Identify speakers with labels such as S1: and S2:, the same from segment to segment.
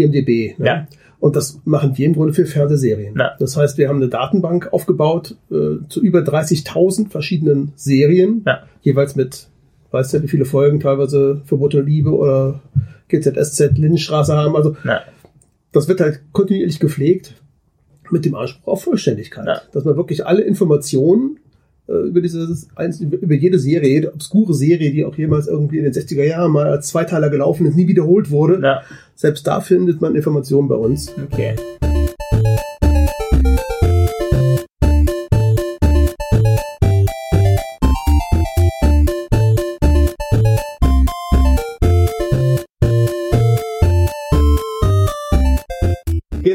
S1: ja IMDB. Ne?
S2: Ja.
S1: Und das machen wir im Grunde für Fernsehserien.
S2: Ja.
S1: Das heißt, wir haben eine Datenbank aufgebaut äh, zu über 30.000 verschiedenen Serien,
S2: Ja.
S1: jeweils mit, weißt du, wie viele Folgen teilweise Verbotene Liebe oder GZSZ Lindenstraße haben. Also
S2: Na,
S1: das wird halt kontinuierlich gepflegt mit dem Anspruch auf Vollständigkeit.
S2: Ja.
S1: Dass man wirklich alle Informationen über dieses über jede Serie, jede obskure Serie, die auch jemals irgendwie in den 60er Jahren mal als Zweiteiler gelaufen ist, nie wiederholt wurde.
S2: na,
S1: Selbst da findet man Informationen bei uns.
S2: okay.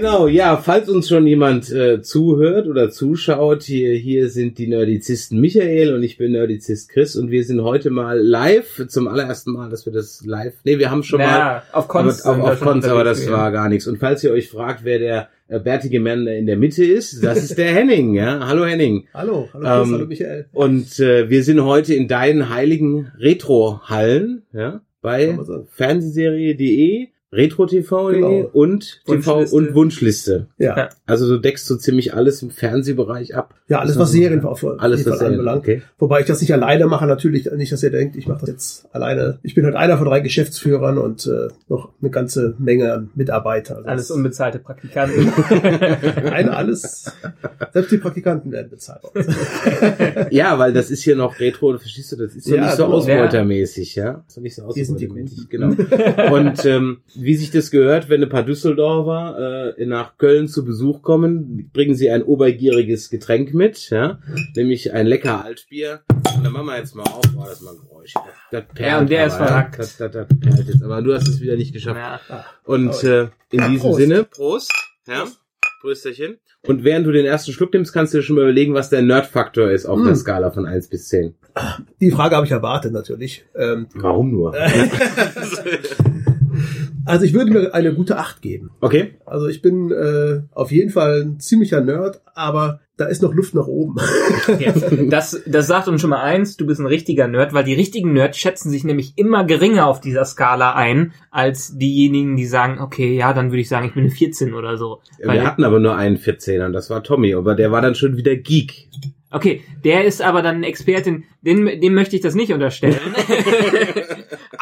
S3: Genau, ja, falls uns schon jemand äh, zuhört oder zuschaut, hier, hier sind die Nerdizisten Michael und ich bin Nerdizist Chris und wir sind heute mal live, zum allerersten Mal, dass wir das live, nee, wir haben schon mal
S2: Ja, auf
S3: aber,
S2: sind
S3: auf, auf Cons, aber das war gar nichts. Und falls ihr euch fragt, wer der äh, bärtige Mann in der Mitte ist, das ist der Henning, ja. Hallo Henning.
S1: Hallo, hallo Chris,
S3: Ähm,
S1: hallo Michael.
S3: Und äh, wir sind heute in deinen heiligen Retro-Hallen, ja, bei. Fernsehserie.de, Retro-TV.de
S1: Genau.
S3: und TV
S2: Wunschliste.
S3: und Wunschliste.
S1: Ja.
S3: Also du deckst so ziemlich alles im Fernsehbereich ab.
S1: Ja, alles was Serien auf
S3: Alles, was Serien-
S1: anbelangt.
S3: okay.
S1: Wobei ich das nicht alleine mache, natürlich nicht, dass ihr denkt, ich mache das jetzt alleine. Ich bin halt einer von drei Geschäftsführern und äh, noch eine ganze Menge an Mitarbeitern. Also
S2: Alles unbezahlte Praktikanten.
S1: Nein, alles. Selbst die Praktikanten werden bezahlt.
S3: Ja, weil das ist hier noch Retro, verstehst du, das ist ja,
S1: Ja,
S3: nicht so
S1: genau.
S3: ausbeutermäßig, ja. Das ist nicht so ausbeutermäßig, genau. Und ähm, wie sich das gehört, wenn ein paar Düsseldorfer äh, nach Köln zu Besuch kommen, bringen sie ein obergieriges Getränk mit, ja, nämlich ein lecker Altbier. Und dann machen wir jetzt mal auf, oh, das ist mal ein Geräusch. Das, das perlt
S2: Ja, und der
S3: aber,
S2: ist verrackt.
S3: Das, das, das perlt jetzt, aber du hast es wieder nicht geschafft.
S2: Ja.
S3: Und äh, in
S1: Ja,
S3: diesem
S1: Prost.
S3: Sinne, Prost, ja, Prösterchen. Und während du den ersten Schluck nimmst, kannst du dir schon mal überlegen, was der Nerdfaktor ist auf
S1: Mm.
S3: der Skala von 1 bis 10.
S1: Die Frage habe ich erwartet natürlich. Ähm,
S3: Warum nur?
S1: also ich würde mir eine gute Acht geben.
S3: Okay.
S1: Also ich bin äh, auf jeden Fall ein ziemlicher Nerd, aber da ist noch Luft nach oben.
S2: Ja, das, das sagt uns schon mal eins, du bist ein richtiger Nerd, weil die richtigen Nerds schätzen sich nämlich immer geringer auf dieser Skala ein, als diejenigen, die sagen, okay, ja, dann würde ich sagen, ich bin eine 14 oder so.
S3: Wir hatten aber nur einen 14er, und das war Tommy, aber der war dann schon wieder Geek.
S2: okay, der ist aber dann Expertin, dem, dem möchte ich das nicht unterstellen.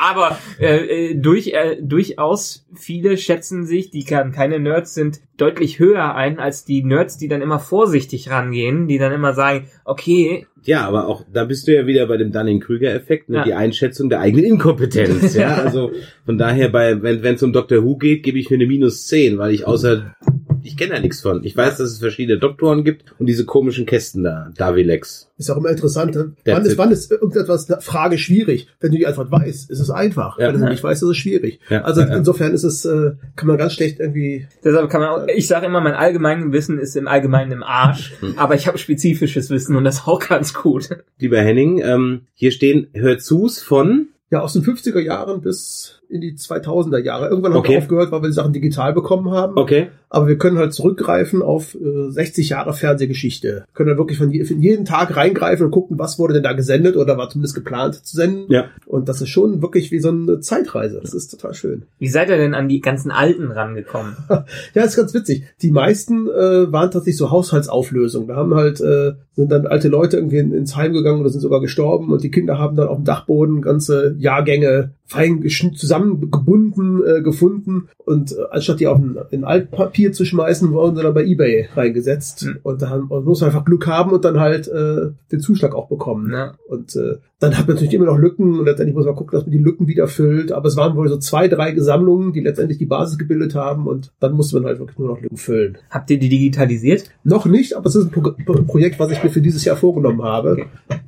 S2: aber äh, äh, durch, äh, durchaus viele schätzen sich, die kann, keine Nerds sind, deutlich höher ein als die Nerds, die dann immer vorsichtig rangehen, die dann immer sagen, okay,
S3: Ja, aber auch, da bist du ja wieder bei dem Dunning-Krüger-Effekt, ne?
S2: Ja.
S3: die Einschätzung der eigenen Inkompetenz. ja, also von daher, bei, wenn es um Dr. Who geht, gebe ich mir eine minus 10, weil ich außer, ich kenne da nichts von. Ich weiß, dass es verschiedene Doktoren gibt und diese komischen Kästen da, Davilex.
S1: Ist auch immer interessant. ne? Wann ist, wann ist irgendetwas eine Frage schwierig? Wenn du die Antwort weißt, ist es einfach.
S3: Ja.
S1: Wenn du nicht weißt, ist es schwierig.
S3: Ja.
S1: Also
S3: Ja,
S1: insofern ist es, äh, kann man ganz schlecht irgendwie.
S2: Deshalb kann man auch, ich sage immer, mein allgemeines Wissen ist im Allgemeinen im Arsch,
S3: Hm.
S2: aber ich habe spezifisches Wissen und das ist auch ganz gut.
S3: Lieber Henning, ähm, hier stehen Hörzus von,
S1: Ja, aus den 50er Jahren bis in die 2000er Jahre. Irgendwann haben
S3: Okay.
S1: wir aufgehört, weil wir die Sachen digital bekommen haben.
S3: okay,
S1: Aber wir können halt zurückgreifen auf äh, 60 Jahre Fernsehgeschichte. Können dann wirklich von, je, von jeden Tag reingreifen und gucken, was wurde denn da gesendet oder war zumindest geplant zu senden.
S3: ja.
S1: Und das ist schon wirklich wie so eine Zeitreise. Das ist total schön.
S2: Wie seid ihr denn an die ganzen Alten rangekommen?
S1: Ja, ist ganz witzig. Die meisten äh, waren tatsächlich so Haushaltsauflösungen. Da haben halt, äh, sind dann alte Leute irgendwie in, ins Heim gegangen oder sind sogar gestorben und die Kinder haben dann auf dem Dachboden ganze Jahrgänge fein geschn- zusammengebunden äh, gefunden und äh, anstatt die auf ein, in Altpapier zu schmeißen, wurden sie dann bei Ebay reingesetzt
S2: Hm.
S1: und da haben- man muss einfach Glück haben und dann halt äh, den Zuschlag auch bekommen.
S2: Ja.
S1: Und äh, dann hat man natürlich immer noch Lücken und letztendlich muss man gucken, dass man die Lücken wieder füllt. Aber es waren wohl so zwei, drei Sammlungen, die letztendlich die Basis gebildet haben und dann musste man halt wirklich nur noch Lücken füllen.
S2: Habt ihr die digitalisiert?
S1: Noch nicht, aber es ist ein Pro Pro Projekt, was ich mir für dieses Jahr vorgenommen habe.
S2: Okay.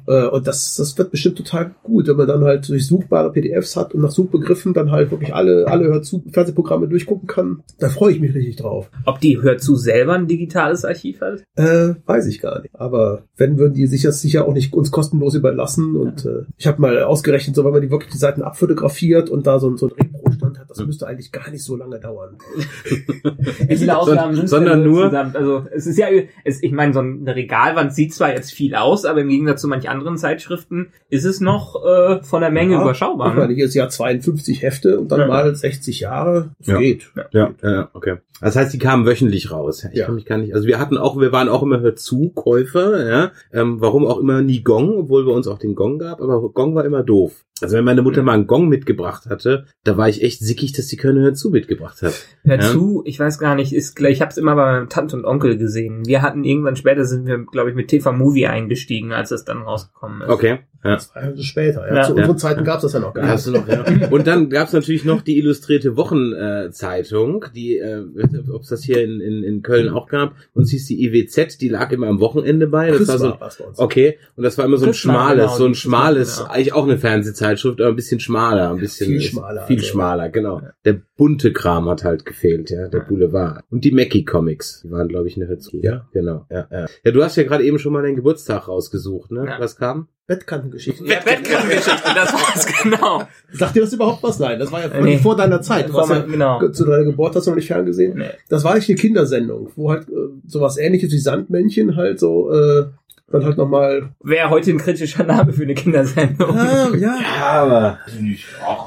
S1: Äh, und das, das wird bestimmt total gut, wenn man dann halt durchsuchbare PDFs hat und nach Suchbegriffen dann halt wirklich alle, alle Hörzu Fernsehprogramme durchgucken kann. Da freue ich mich richtig drauf.
S2: Ob die Hörzu selber ein digitales Archiv hat?
S1: Äh, weiß ich gar nicht. Aber wenn, würden die sich das sicher auch nicht uns kostenlos überlassen. Und äh, ich habe mal ausgerechnet, so wenn man die wirklich die Seiten abfotografiert und da so, ein- so ein Repro-Stand hat, das müsste eigentlich gar nicht so lange dauern.
S2: Wie viele Ausgaben sind
S3: sondern nur-
S2: insgesamt? Also es ist ja, es, ich meine, so eine Regalwand sieht zwar jetzt viel aus, aber im Gegensatz zu manch anderen Zeitschriften ist es noch äh, von der Menge
S1: Ja,
S2: überschaubar.
S1: Ich meine,
S2: Ne?
S1: hier ist ja 52 Hefte und dann
S2: Ja.
S1: mal 60 Jahre. Das
S3: Ja.
S1: geht.
S3: Ja, ja, okay. Das heißt, die kamen wöchentlich raus. Ich kann mich gar nicht. Also wir hatten auch, wir waren auch immer Hörzu-Käufer, ja. Ähm, warum auch immer nie Gong, obwohl bei uns auch den Gong gab, aber Gong war immer doof. Also wenn meine Mutter mal einen Gong mitgebracht hatte, da war ich echt sickig, dass sie keine Hörzu mitgebracht hat.
S2: Hör zu, ich weiß gar nicht, ist gleich, ich habe es immer bei meinem Tante und Onkel gesehen. Wir hatten irgendwann später sind wir, glaube ich, mit TV Movie eingestiegen, als es dann rausgekommen ist.
S3: Okay. Ja.
S1: Das war ja später. Ja.
S2: Ja.
S1: Zu
S3: Ja.
S1: unseren Zeiten gab es das ja noch gar nicht.
S3: noch, ja. Und dann gab's natürlich noch die illustrierte Wochenzeitung, die, äh, ob es das hier in, in, in Köln auch gab. Und es hieß die IWZ, die lag immer am Wochenende bei. Das
S1: Chris
S3: war so,
S1: war was bei uns.
S3: Okay, und das war immer so ein
S2: Chris
S3: schmales,
S2: genau,
S3: so ein
S2: die
S3: schmales,
S2: war,
S3: eigentlich auch eine Fernsehzeitschrift, aber ein bisschen schmaler, ein bisschen
S1: viel schmaler,
S3: viel
S1: also.
S3: schmaler, genau. Der bunte Kram hat halt gefehlt, ja, der Boulevard. Und die Mackie Comics, die waren glaube ich eine Hütze.
S1: Ja.
S3: genau. Ja, ja. ja, du hast ja gerade eben schon mal deinen Geburtstag rausgesucht, ne?
S2: Ja.
S3: Was kam?
S1: Bettkantengeschichten.
S2: Ja, Wettkampfgeschichte, das war's genau.
S1: Sagt dir das überhaupt was? Nein, das war ja
S2: Nee.
S1: vor deiner Zeit. Du
S2: Vor
S1: hast ja
S2: mein- genau.
S1: zu deiner Geburt hast du noch nicht ferngesehen.
S2: Nee.
S1: Das war eigentlich eine Kindersendung, wo halt äh, sowas ähnliches wie Sandmännchen halt so äh, dann halt nochmal.
S2: Wäre heute ein kritischer Name für eine Kindersendung.
S1: ja.
S3: Ja, aber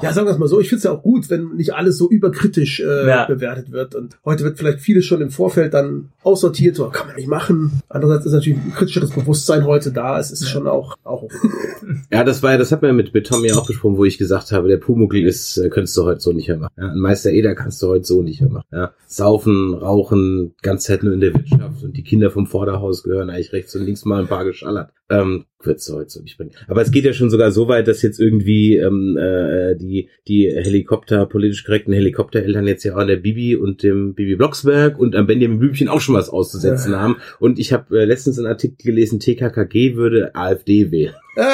S1: Ja, sagen wir es mal so, ich finde es ja auch gut, wenn nicht alles so überkritisch äh,
S2: Ja.
S1: bewertet wird. Und heute wird vielleicht vieles schon im Vorfeld dann aussortiert, so kann man nicht machen. Andererseits ist natürlich ein kritischeres Bewusstsein heute da. Es ist schon auch, auch
S3: Ja, das war ja, das hat man ja mit, mit Tommy auch besprochen, wo ich gesagt habe, der Pumuckl ist, äh, könntest du heute so nicht mehr machen. Ja, ein Meister Eder kannst du heute so nicht mehr machen. Ja, saufen, rauchen, ganz Zeit nur in der Wirtschaft und die Kinder vom Vorderhaus gehören eigentlich rechts und links mal ein paar geschallert. Ähm, du heute so nicht bringen. Aber es geht ja schon sogar so weit, dass jetzt irgendwie ähm, äh, die die Helikopter, politisch korrekten Helikoptereltern jetzt ja auch an der Bibi und dem Bibi Blocksberg und am Benjamin Blümchen auch schon was auszusetzen haben. Und ich habe äh, letztens einen Artikel gelesen, TKKG würde AfD wählen.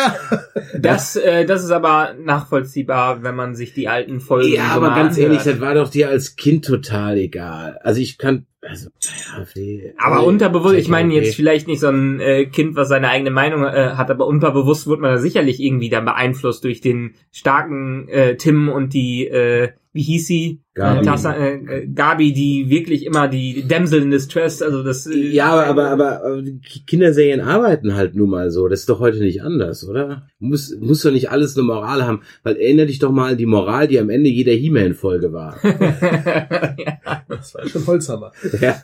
S2: Das, äh, das ist aber nachvollziehbar, wenn man sich die alten Folgen
S3: Ja,
S2: so
S3: aber
S2: mal
S3: ganz ehrlich, das war doch dir als Kind total egal. Also ich kann, also AfD.
S2: Aber
S3: äh,
S2: unterbewusst, ich meine jetzt vielleicht nicht so ein äh, Kind, was seine eigene Meinung äh, hat, aber unterbewusst wird man da sicherlich irgendwie dann beeinflusst durch den starken äh, Tim und die, äh, wie hieß sie?
S3: Gabi.
S2: Tassa, äh, Gabi, die wirklich immer die Damsel in Distress, also das... Äh,
S3: Ja, aber, aber, aber, Kinderserien arbeiten halt nun mal so. Das ist doch heute nicht anders, oder? Muss, muss doch nicht alles eine Moral haben. Weil erinnere dich doch mal an die Moral, die am Ende jeder He-Man-Folge war.
S2: ja.
S1: das war schon Holzhammer.
S3: ja.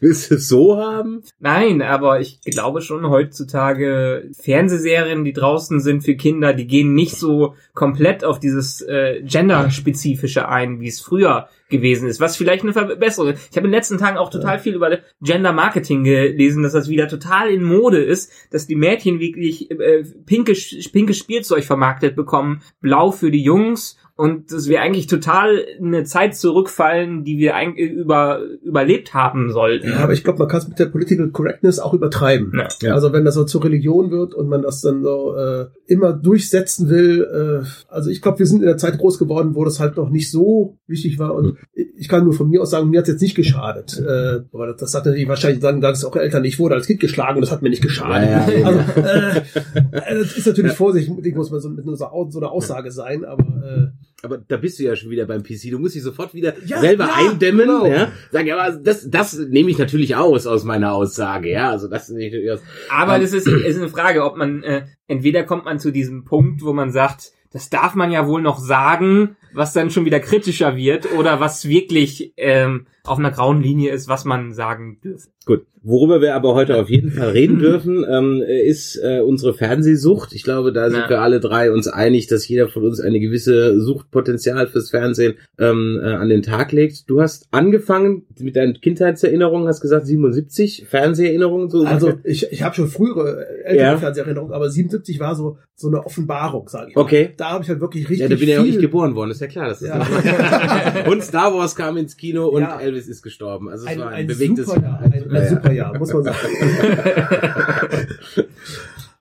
S3: Willst du es so haben?
S2: Nein, aber ich glaube schon heutzutage Fernsehserien, die draußen sind für Kinder, die gehen nicht so komplett auf dieses äh, Gender-spezifische ein, wie es früher gewesen ist, was vielleicht eine Verbesserung ist. Ich habe in den letzten Tagen auch total viel über Gender Marketing gelesen, dass das wieder total in Mode ist, dass die Mädchen wirklich äh, pinke, pinkes Spielzeug vermarktet bekommen, blau für die Jungs und dass wir eigentlich total in eine Zeit zurückfallen, die wir eigentlich über, überlebt haben sollten.
S1: Ja, aber ich glaube, man kann es mit der Political Correctness auch übertreiben.
S2: Ja.
S3: Ja.
S1: Also wenn das so zur Religion wird und man das dann so äh, immer durchsetzen will, äh, also ich glaube, wir sind in der Zeit groß geworden, wo das halt noch nicht so wichtig war und ich kann nur von mir aus sagen, mir hat es jetzt nicht geschadet. Äh, aber das, das hat natürlich wahrscheinlich sagen, es auch Eltern, ich wurde als Kind geschlagen und das hat mir nicht geschadet.
S3: Ja, ja,
S1: also äh, das ist natürlich vorsichtig, muss man so mit so, so einer Aussage sein, aber äh,
S3: Aber da bist du ja schon wieder beim PC. Du musst dich sofort wieder
S1: Ja,
S3: selber
S1: ja,
S3: eindämmen.
S1: genau.
S3: Ja? Sag, ja, aber das, das nehme ich natürlich aus aus meiner Aussage. Ja, also das nehme ich natürlich aus.
S2: Aber
S3: Ähm,
S2: das ist, ist eine Frage, ob man, äh, entweder kommt man zu diesem Punkt, wo man sagt, das darf man ja wohl noch sagen, was dann schon wieder kritischer wird, oder was wirklich ähm, auf einer grauen Linie ist, was man sagen dürfte.
S3: Gut. Worüber wir aber heute auf jeden Fall reden dürfen, ähm, ist äh, unsere Fernsehsucht. Ich glaube, da sind
S2: Ja.
S3: wir alle drei uns einig, dass jeder von uns eine gewisse Suchtpotenzial fürs Fernsehen ähm, äh, an den Tag legt. Du hast angefangen mit deinen Kindheitserinnerungen, hast gesagt 77 Fernseherinnerungen. So
S1: Also ich, ich habe schon frühere ältere
S3: Ja.
S1: Fernseherinnerungen, aber 77 war so so eine Offenbarung, sage ich. mal.
S3: Okay.
S1: Da habe ich halt wirklich richtig
S3: ja, da bin ja auch nicht geboren worden, ist ja klar. Das ist
S1: Ja.
S3: und Star Wars kam ins Kino und
S1: Ja.
S3: Elvis ist gestorben. Also es
S1: ein,
S3: war ein,
S1: ein
S3: bewegtes
S1: super Jahr, ein, ein super Jahr, muss man sagen.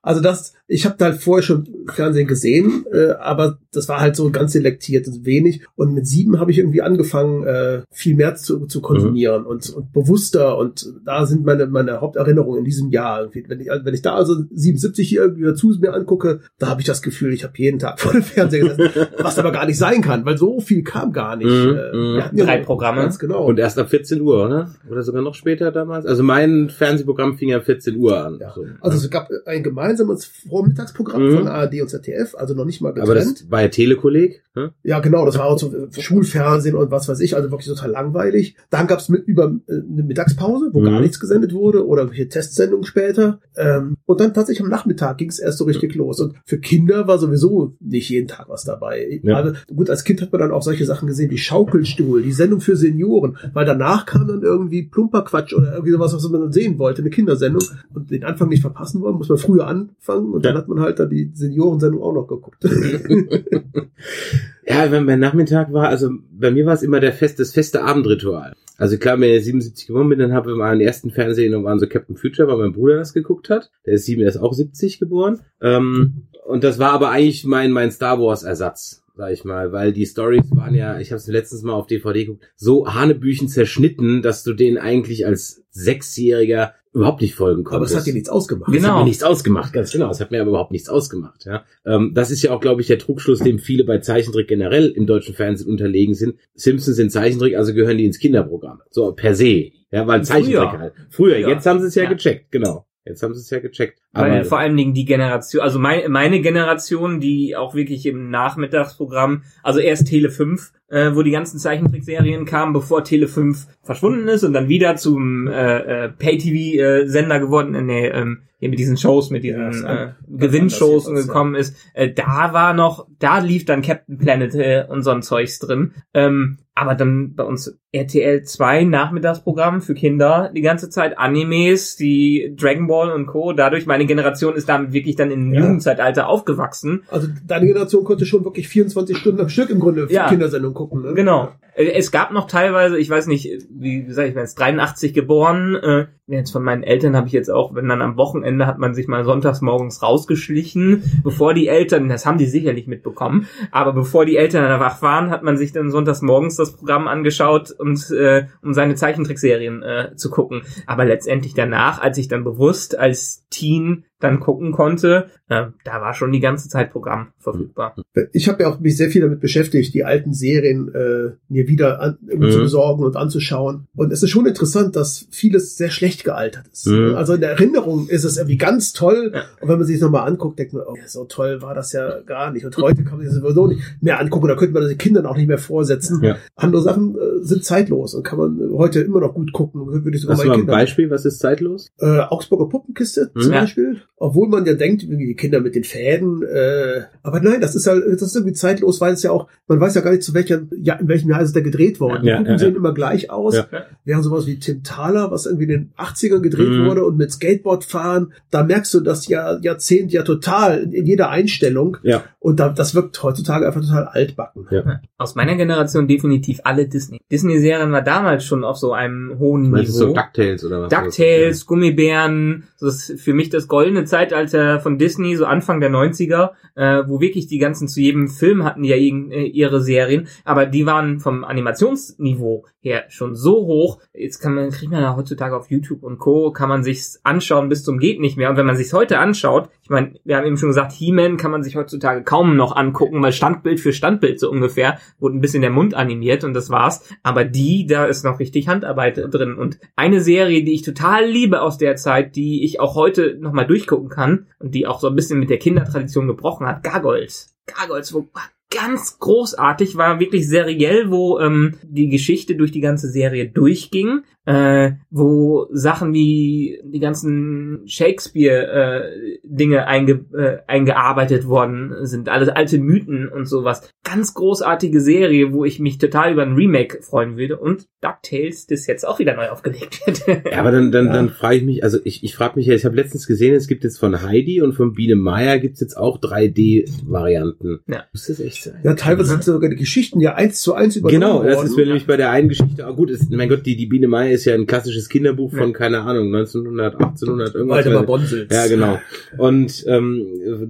S1: Also das, ich habe da halt vorher schon Fernsehen gesehen, äh, aber das war halt so ganz selektiert und wenig. Und mit sieben habe ich irgendwie angefangen, äh, viel mehr zu, zu konsumieren mhm. und, und bewusster. Und da sind meine, meine Haupterinnerungen in diesem Jahr. Irgendwie. Wenn ich, wenn ich da also 77 hier irgendwie dazu mir angucke, da habe ich das Gefühl, ich habe jeden Tag vor dem Fernseher gesessen, was aber gar nicht sein kann, weil so viel kam gar nicht. Mhm.
S2: Äh, mhm. wir hatten ja Drei Programme. Ganz
S3: genau. Und erst ab 14 Uhr, oder? Oder sogar noch später damals? Also mein Fernsehprogramm fing ja 14 Uhr an.
S1: Ja. So. Also es gab ein gemeinsames Vormittagsprogramm mhm. von ARD und ZDF, also noch nicht mal getrennt.
S3: Aber das war ja Telekolleg?
S1: Hm? Ja, genau, das war auch so Schulfernsehen und was weiß ich, also wirklich total langweilig. Dann gab es mit über äh, eine Mittagspause, wo mhm. gar nichts gesendet wurde oder welche Testsendungen später. Ähm, und dann tatsächlich am Nachmittag ging es erst so richtig los. Und für Kinder war sowieso nicht jeden Tag was dabei. Ja. Also gut, als Kind hat man dann auch solche Sachen gesehen wie Schaukelstuhl, die Sendung für Senioren, weil danach kam dann irgendwie Plumperquatsch oder irgendwie sowas, was man dann sehen wollte, eine Kindersendung. Und den Anfang nicht verpassen wollen, muss man früher anfangen und ja. dann hat man halt dann die Seniorensendung auch noch geguckt.
S3: ja, wenn mein Nachmittag war, also bei mir war es immer der fest, das feste Abendritual. Also klar, wenn ich 77 geboren bin, dann habe ich mal den ersten Fernsehen und waren so Captain Future, weil mein Bruder das geguckt hat. Der ist sieben, der ist auch 70 geboren. Ähm, und das war aber eigentlich mein, mein Star Wars Ersatz sag ich mal, weil die Stories waren ja, ich habe es letztens mal auf DVD geguckt, so Hanebüchen zerschnitten, dass du den eigentlich als Sechsjähriger überhaupt nicht folgen konntest.
S1: Aber es hat dir nichts ausgemacht.
S3: Genau. Es hat mir nichts ausgemacht, ganz genau. Es hat mir aber überhaupt nichts ausgemacht. Ja. Ähm, das ist ja auch, glaube ich, der Trugschluss, dem viele bei Zeichentrick generell im deutschen Fernsehen unterlegen sind. Simpsons sind Zeichentrick, also gehören die ins Kinderprogramm. So per se. Ja, weil Zeichentrick Früher. halt. Früher, ja. jetzt haben sie es ja, ja, gecheckt, genau. Jetzt haben sie es ja gecheckt.
S2: Aber Weil vor allen Dingen die Generation, also mein, meine Generation, die auch wirklich im Nachmittagsprogramm, also erst Tele 5, äh, wo die ganzen Zeichentrickserien kamen, bevor Tele 5 verschwunden ist und dann wieder zum äh, äh, Pay-TV-Sender äh, geworden, äh, nee, ähm, hier mit diesen Shows, mit diesen ja, äh, Gewinnshows gekommen ist, äh, da war noch, da lief dann Captain Planet äh, und so ein Zeugs drin. Ähm, aber dann bei uns RTL 2 Nachmittagsprogramm für Kinder, die ganze Zeit Animes, die Dragon Ball und Co. Dadurch, meine Generation ist damit wirklich dann im ja. Jugendzeitalter aufgewachsen.
S1: Also deine Generation konnte schon wirklich 24 Stunden am Stück im Grunde für ja. Kindersendungen gucken. Ne?
S2: Genau. Äh, es gab noch teilweise, ich weiß nicht, wie sag ich, bin jetzt 83 geboren, äh, jetzt von meinen Eltern habe ich jetzt auch, wenn dann am Wochenende hat man sich mal sonntags morgens rausgeschlichen, bevor die Eltern, das haben die sicherlich mitbekommen, aber bevor die Eltern dann wach waren, hat man sich dann sonntags morgens das Programm angeschaut und äh, um seine Zeichentrickserien äh, zu gucken. Aber letztendlich danach, als ich dann bewusst als Teen dann gucken konnte, äh, da war schon die ganze Zeit Programm verfügbar.
S1: Ich habe ja auch mich sehr viel damit beschäftigt, die alten Serien äh, mir wieder an, mhm. zu besorgen und anzuschauen. Und es ist schon interessant, dass vieles sehr schlecht gealtert ist. Mhm. Also in der Erinnerung ist es irgendwie ganz toll. Ja. Und wenn man sich das nochmal anguckt, denkt man, oh, so toll war das ja gar nicht. Und heute kann man sich sowieso nicht mehr angucken. Da könnte man das den Kindern auch nicht mehr vorsetzen. Ja. Andere Sachen äh, sind zeitlos und kann man heute immer noch gut gucken.
S3: Würde ich sogar Hast du mal ein Beispiel, was ist zeitlos?
S1: Äh, Augsburger Puppenkiste mhm. zum Beispiel obwohl man ja denkt, irgendwie die Kinder mit den Fäden, äh, aber nein, das ist halt, das ist irgendwie zeitlos, weil es ja auch, man weiß ja gar nicht zu welcher, ja, in welchem Jahr ist der gedreht worden. Ja, die Puppen ja, sehen ja. immer gleich aus. Ja. Während sowas wie Tim Thaler, was irgendwie in den 80ern gedreht mhm. wurde und mit Skateboard fahren, da merkst du das ja Jahrzehnt ja total in, in jeder Einstellung. Ja. Und da, das wirkt heutzutage einfach total altbacken.
S2: Ja. Aus meiner Generation definitiv alle Disney. Disney-Serien war damals schon auf so einem hohen Niveau.
S3: So DuckTales oder was?
S2: DuckTales, Gummibären, das ist für mich das goldene Zeitalter von Disney, so Anfang der 90er, äh, wo wirklich die ganzen zu jedem Film hatten ja äh, ihre Serien, aber die waren vom Animationsniveau her schon so hoch. Jetzt kann man, kriegt man ja heutzutage auf YouTube und Co. kann man sich's anschauen bis zum geht nicht mehr. Und wenn man sich's heute anschaut, ich meine, wir haben eben schon gesagt, He-Man kann man sich heutzutage kaum noch angucken, weil Standbild für Standbild so ungefähr wurde ein bisschen der Mund animiert und das war's. Aber die, da ist noch richtig Handarbeit drin. Und eine Serie, die ich total liebe aus der Zeit, die ich auch heute nochmal durchgucken kann und die auch so ein bisschen mit der Kindertradition gebrochen hat, Gargoyles. Gargoyles, wo ganz großartig, war wirklich seriell, wo ähm, die Geschichte durch die ganze Serie durchging äh, wo Sachen wie die ganzen Shakespeare-Dinge äh, einge, äh, eingearbeitet worden sind, alles alte Mythen und sowas. Ganz großartige Serie, wo ich mich total über ein Remake freuen würde und DuckTales, das jetzt auch wieder neu aufgelegt wird.
S3: ja, aber dann, dann, ja. dann frage ich mich, also ich, ich frage mich ja, ich habe letztens gesehen, es gibt jetzt von Heidi und von Biene Meier gibt's jetzt auch 3D-Varianten.
S1: Ja, muss das echt sein. Ja, teilweise sind sogar die Geschichten ja eins zu eins übernommen
S3: Genau, das ist mir nämlich bei der einen Geschichte, oh gut, ist, mein Gott, die, die Biene Meier ist ja ein klassisches Kinderbuch von, keine Ahnung, 1900, 1800, irgendwas.
S1: Waldemar Bonsels.
S3: Ja, genau. Und ähm,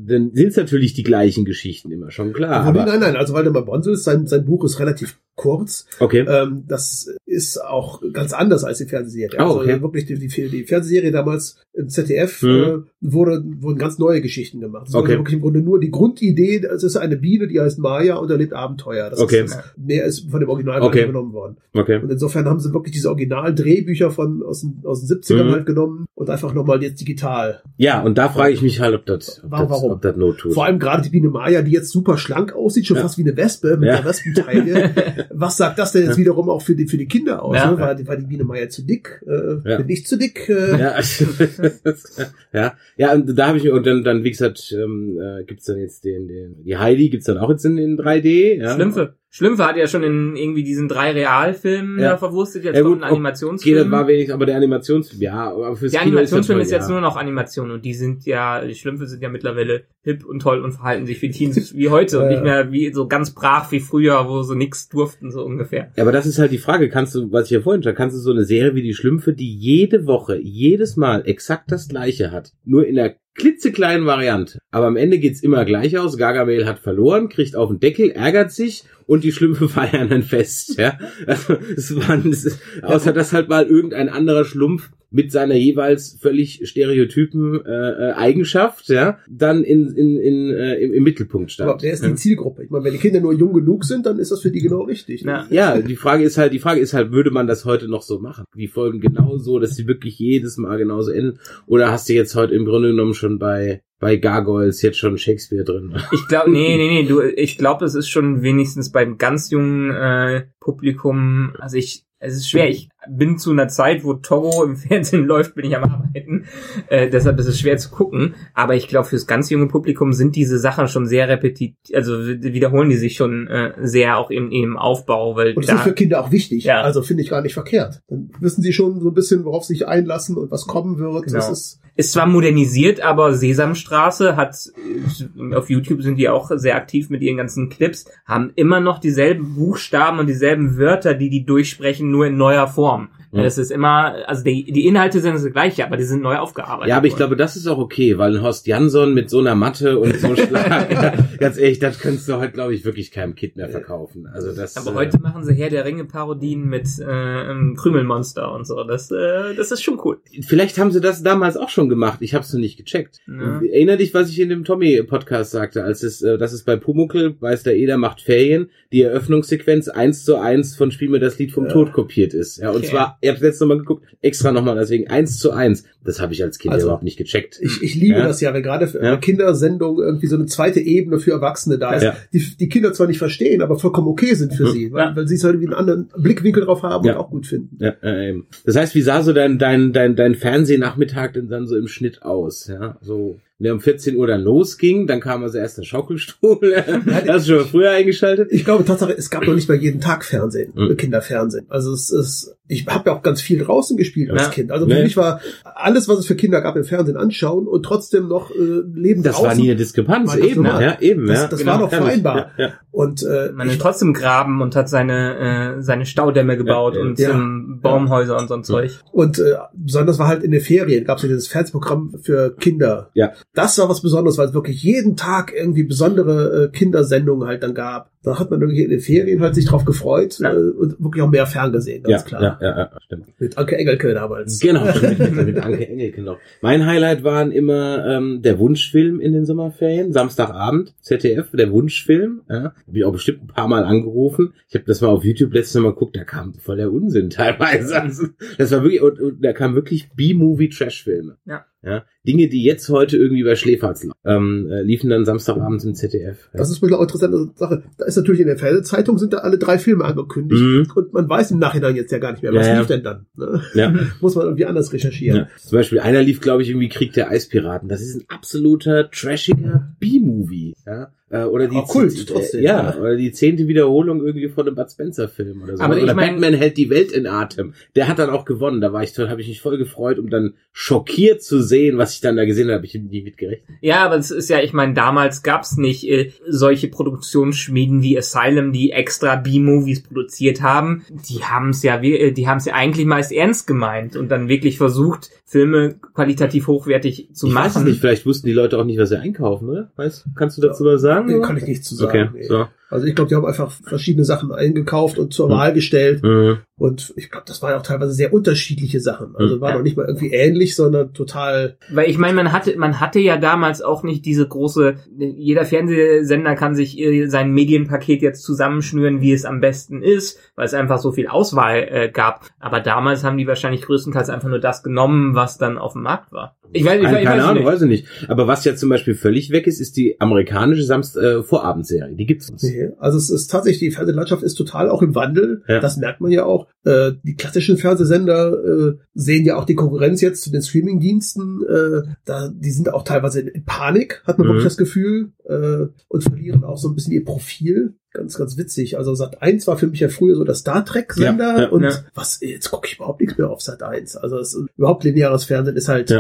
S3: dann sind es natürlich die gleichen Geschichten immer, schon klar.
S1: Aber
S3: Aber,
S1: nein, nein, also Waldemar Bonsels, sein, sein Buch ist relativ kurz.
S3: okay.
S1: Ähm, das ist auch ganz anders als die Fernsehserie.
S3: Oh, okay.
S1: Also wirklich die, die, die Fernsehserie damals im ZDF
S3: Mhm.
S1: äh, wurde, wurden ganz neue Geschichten gemacht. Es
S3: Okay.
S1: wirklich im Grunde nur die Grundidee, es ist eine Biene, die heißt Maya und erlebt Abenteuer. Das
S3: Okay.
S1: ist, das, mehr ist von dem Original
S3: Okay.
S1: übernommen worden.
S3: Okay.
S1: Und insofern haben sie wirklich diese Original-Drehbücher von aus den, aus den 70ern
S3: Mhm.
S1: halt genommen und einfach nochmal jetzt digital.
S3: Ja, und da frage ich mich halt, ob das, ob das,
S1: Warum?
S3: ob das Not tut.
S1: Vor allem gerade die Biene Maya, die jetzt super schlank aussieht, schon
S3: Ja.
S1: fast wie eine Wespe mit
S3: Ja.
S1: der Wespenteige. Was sagt das denn jetzt wiederum auch für die, für die Kinder aus?
S2: Ja.
S1: Ne? War, die, war die Biene Maya zu dick? Äh,
S3: Ja.
S1: Bin ich zu dick? Äh,
S3: Ja, ja, ja, und da habe ich und dann, dann, wie gesagt, ähm, äh, gibt's dann jetzt den, den, die Heidi gibt's dann auch jetzt in, in 3D, ja.
S2: Schlümpfe. Schlümpfe hat ja schon in irgendwie diesen drei Realfilmen
S3: Ja.
S2: da verwurstet, jetzt
S3: Ja,
S2: kommt
S3: gut,
S2: ein
S3: Okay,
S2: Animationsfilm.
S3: das war wenigstens, aber der Animationsfilm, ja, aber fürs
S2: der
S3: Kino
S2: Animationsfilm ist
S3: toll,
S2: jetzt nur noch Animation und die sind ja, die Schlümpfe sind ja mittlerweile hip und toll und verhalten sich wie Teens wie heute und nicht mehr wie so ganz brach wie früher, wo so nix durften, so ungefähr.
S3: Ja, aber das ist halt die Frage, kannst du, was ich ja vorhin schon, kannst du so eine Serie wie die Schlümpfe, die jede Woche, jedes Mal exakt das gleiche hat, nur in der klitzekleinen Variante. Aber am Ende geht's immer gleich aus. Gargamel hat verloren, kriegt auf den Deckel, ärgert sich und die Schlümpfe feiern ein Fest. Ja, also, es waren, es ist, außer dass halt mal irgendein anderer Schlumpf mit seiner jeweils völlig stereotypen äh, äh, Eigenschaft, ja, dann in, in, in, äh, im, im Mittelpunkt stand.
S1: aber wer ist die Zielgruppe? Ich meine, wenn die Kinder nur jung genug sind, dann ist das für die genau richtig.
S2: Ja.
S3: Ja, die Frage ist halt, die Frage ist halt, würde man das heute noch so machen? Die Folgen genauso, dass sie wirklich jedes Mal genauso enden? Oder hast du jetzt heute im Grunde genommen schon bei, bei Gargoyles jetzt schon Shakespeare drin?
S2: Ich glaube, nee, nee, nee, du, ich glaube, es ist schon wenigstens beim ganz jungen äh, Publikum, also ich, es ist schwer, ich bin zu einer Zeit, wo Togo im Fernsehen läuft, bin ich am Arbeiten, äh, deshalb ist es schwer zu gucken, aber ich glaube, fürs ganz junge Publikum sind diese Sachen schon sehr repetitiv, also wiederholen die sich schon äh, sehr auch im, im Aufbau, weil
S1: Und das ist
S2: da,
S1: für Kinder auch wichtig.
S2: Ja.
S1: Also finde ich gar nicht verkehrt. Dann wissen sie schon so ein bisschen, worauf sie sich einlassen und was kommen wird.
S2: Genau.
S1: Das ist,
S2: ist zwar modernisiert, aber Sesamstraße hat, äh, auf YouTube sind die auch sehr aktiv mit ihren ganzen Clips, haben immer noch dieselben Buchstaben und dieselben Wörter, die die durchsprechen, nur in neuer Form.
S3: Um, Ja.
S2: Das ist immer, also die, die Inhalte sind das gleiche, aber die sind neu aufgearbeitet.
S3: Ja, aber ich
S2: worden.
S3: glaube, das ist auch okay, weil ein Horst Jansson mit so einer Matte und so Schlag, ganz ehrlich, das könntest du heute, glaube ich, wirklich keinem Kind mehr verkaufen. Also das.
S2: Aber
S3: äh,
S2: heute machen sie Herr der Ringe Parodien mit äh, Krümelmonster und so. Das, äh, das ist schon cool.
S3: Vielleicht haben sie das damals auch schon gemacht. Ich habe es nur nicht gecheckt.
S2: Ja.
S3: Erinner dich, was ich in dem Tommy-Podcast sagte, als es, äh, das ist bei Pumuckl, weiß der Eder macht Ferien, die Eröffnungssequenz eins zu eins von Spiel mir das Lied vom
S1: Ja.
S3: Tod kopiert ist. Ja, und
S2: Okay.
S3: zwar, ihr habt letztes Mal geguckt, extra nochmal, deswegen eins zu eins. Das habe ich als Kind
S1: Also,
S3: überhaupt nicht gecheckt.
S1: ich, ich liebe
S3: Ja.
S1: das ja, wenn gerade für
S3: Ja.
S1: eine Kindersendung irgendwie so eine zweite Ebene für Erwachsene da ist,
S3: Ja.
S1: die die Kinder zwar nicht verstehen, aber vollkommen okay sind für
S3: Mhm.
S1: sie, weil, weil sie es halt irgendwie einen anderen Blickwinkel drauf haben und auch gut finden.
S3: Ja, äh, eben. Das heißt, wie sah so dein, dein, dein, dein Fernsehnachmittag denn dann so im Schnitt aus? Ja, so, der um 14 Uhr dann losging, dann kam also erst der Schaukelstuhl. Hast du schon mal früher eingeschaltet?
S1: Ich glaube Tatsache, es gab noch nicht mal jeden Tag Fernsehen,
S3: Mhm.
S1: Kinderfernsehen. Also es ist, ich habe ja auch ganz viel draußen gespielt als
S2: Ja.
S1: Kind. Also
S3: Nee.
S1: für mich war alles, was es für Kinder gab, im Fernsehen anschauen und trotzdem noch äh, Leben
S3: Das
S1: draußen.
S3: war nie eine Diskrepanz. Eben,
S1: normal.
S3: ja, eben,
S1: Das-
S3: ja.
S1: das
S3: Genau.
S1: war
S3: Herrlich.
S1: vereinbar.
S3: Ja, ja.
S1: Und äh,
S2: Man ist trotzdem graben und hat seine, äh, seine Staudämme gebaut
S3: ja.
S2: und
S1: Ja.
S2: ähm, Baumhäuser und so ein Zeug.
S1: und äh, besonders war halt in den Ferien gab es ja dieses Fernsehprogramm für Kinder.
S3: Ja.
S1: Das war was Besonderes, weil es wirklich jeden Tag irgendwie besondere äh, Kindersendungen halt dann gab. Da hat man irgendwie in den Ferien halt sich drauf gefreut
S2: Ja.
S1: äh, und wirklich auch mehr ferngesehen, ganz
S3: ja,
S1: klar.
S3: Ja, ja, ja, stimmt.
S1: Mit Anke Engelke damals.
S3: Genau, mit, mit, mit Anke Engelke noch. Mein Highlight waren immer ähm, der Wunschfilm in den Sommerferien, Samstagabend, ZDF, der Wunschfilm. Ja, hab ich auch bestimmt ein paar Mal angerufen. Ich habe das mal auf YouTube letztes Mal geguckt, da kam voll der Unsinn teilweise. Also, das war wirklich, und, und da kam wirklich B-Movie-Trash-Filme.
S2: Ja.
S3: Ja, Dinge, die jetzt heute irgendwie bei Schläferz ähm, äh, liefen dann Samstagabends im ZDF. Ja.
S1: Das ist wirklich auch eine interessante Sache. Da ist natürlich in der Fernsehzeitung sind da alle drei Filme angekündigt
S3: Mhm.
S1: und man weiß im Nachhinein jetzt ja gar nicht mehr, was
S3: Ja, ja.
S1: lief denn dann. Ne?
S3: ja.
S1: Muss man irgendwie anders recherchieren.
S3: Ja. Zum Beispiel einer lief, glaube ich, irgendwie Krieg der Eispiraten. Das ist ein absoluter trashiger B-Movie. Ja? Äh, oder die
S1: Aber Kult
S3: z-
S1: trotzdem,
S3: ja,
S1: ja.
S3: oder die zehnte Wiederholung irgendwie von einem Bud Spencer Film oder so.
S2: Aber ich
S3: oder
S2: mein-
S3: Batman hält die Welt in Atem. Der hat dann auch gewonnen. Da war ich toll, habe ich mich voll gefreut, um dann schockiert zu sehen, was ich dann da gesehen habe. Hab ich nie mitgerechnet.
S2: Ja, aber es ist ja, ich meine, damals gab's nicht äh, solche Produktionsschmieden wie Asylum, die extra B-Movies produziert haben. Die haben's ja, äh, die haben's ja eigentlich meist ernst gemeint und dann wirklich versucht, Filme qualitativ hochwertig zu
S3: ich
S2: machen.
S3: weiß nicht, vielleicht wussten die Leute auch nicht, was sie einkaufen, oder? Weißt, kannst du dazu was sagen?
S1: Nee,
S3: oder?
S1: kann ich nichts zu sagen.
S3: Okay,
S1: nee.
S3: so.
S1: Also ich glaube, die haben einfach verschiedene Sachen eingekauft und zur
S3: Hm.
S1: Wahl gestellt.
S3: Mhm.
S1: Und ich glaube, das waren auch teilweise sehr unterschiedliche Sachen. Also
S3: Hm.
S1: war
S2: Ja.
S1: noch nicht mal irgendwie ähnlich, sondern total.
S2: Weil ich meine, man hatte, man hatte ja damals auch nicht diese große, jeder Fernsehsender kann sich sein Medienpaket jetzt zusammenschnüren, wie es am besten ist, weil es einfach so viel Auswahl äh, gab. Aber damals haben die wahrscheinlich größtenteils einfach nur das genommen, was dann auf dem Markt war. Ich weiß, ich,
S3: Keine,
S2: weiß- ich
S3: keine
S2: weiß
S3: Ahnung,
S2: nicht.
S3: weiß ich nicht. Aber was jetzt zum Beispiel völlig weg ist, ist die amerikanische Samst äh, Vorabendserie. Die gibt's nicht.
S1: Nee. Also es ist tatsächlich, die Fernsehlandschaft ist total auch im Wandel.
S3: Ja.
S1: Das merkt man ja auch. Äh, die klassischen Fernsehsender äh, sehen ja auch die Konkurrenz jetzt zu den Streamingdiensten. Äh, da, die sind auch teilweise in, in Panik, hat man
S3: Mhm.
S1: wirklich das Gefühl, äh, und verlieren auch so ein bisschen ihr Profil. Ganz, ganz witzig. Also Sat 1 war für mich ja früher so der Star Trek Sender
S3: Ja, ja,
S1: und
S2: ja.
S1: was jetzt gucke ich überhaupt nichts mehr auf Sat 1. Also es, überhaupt lineares Fernsehen ist halt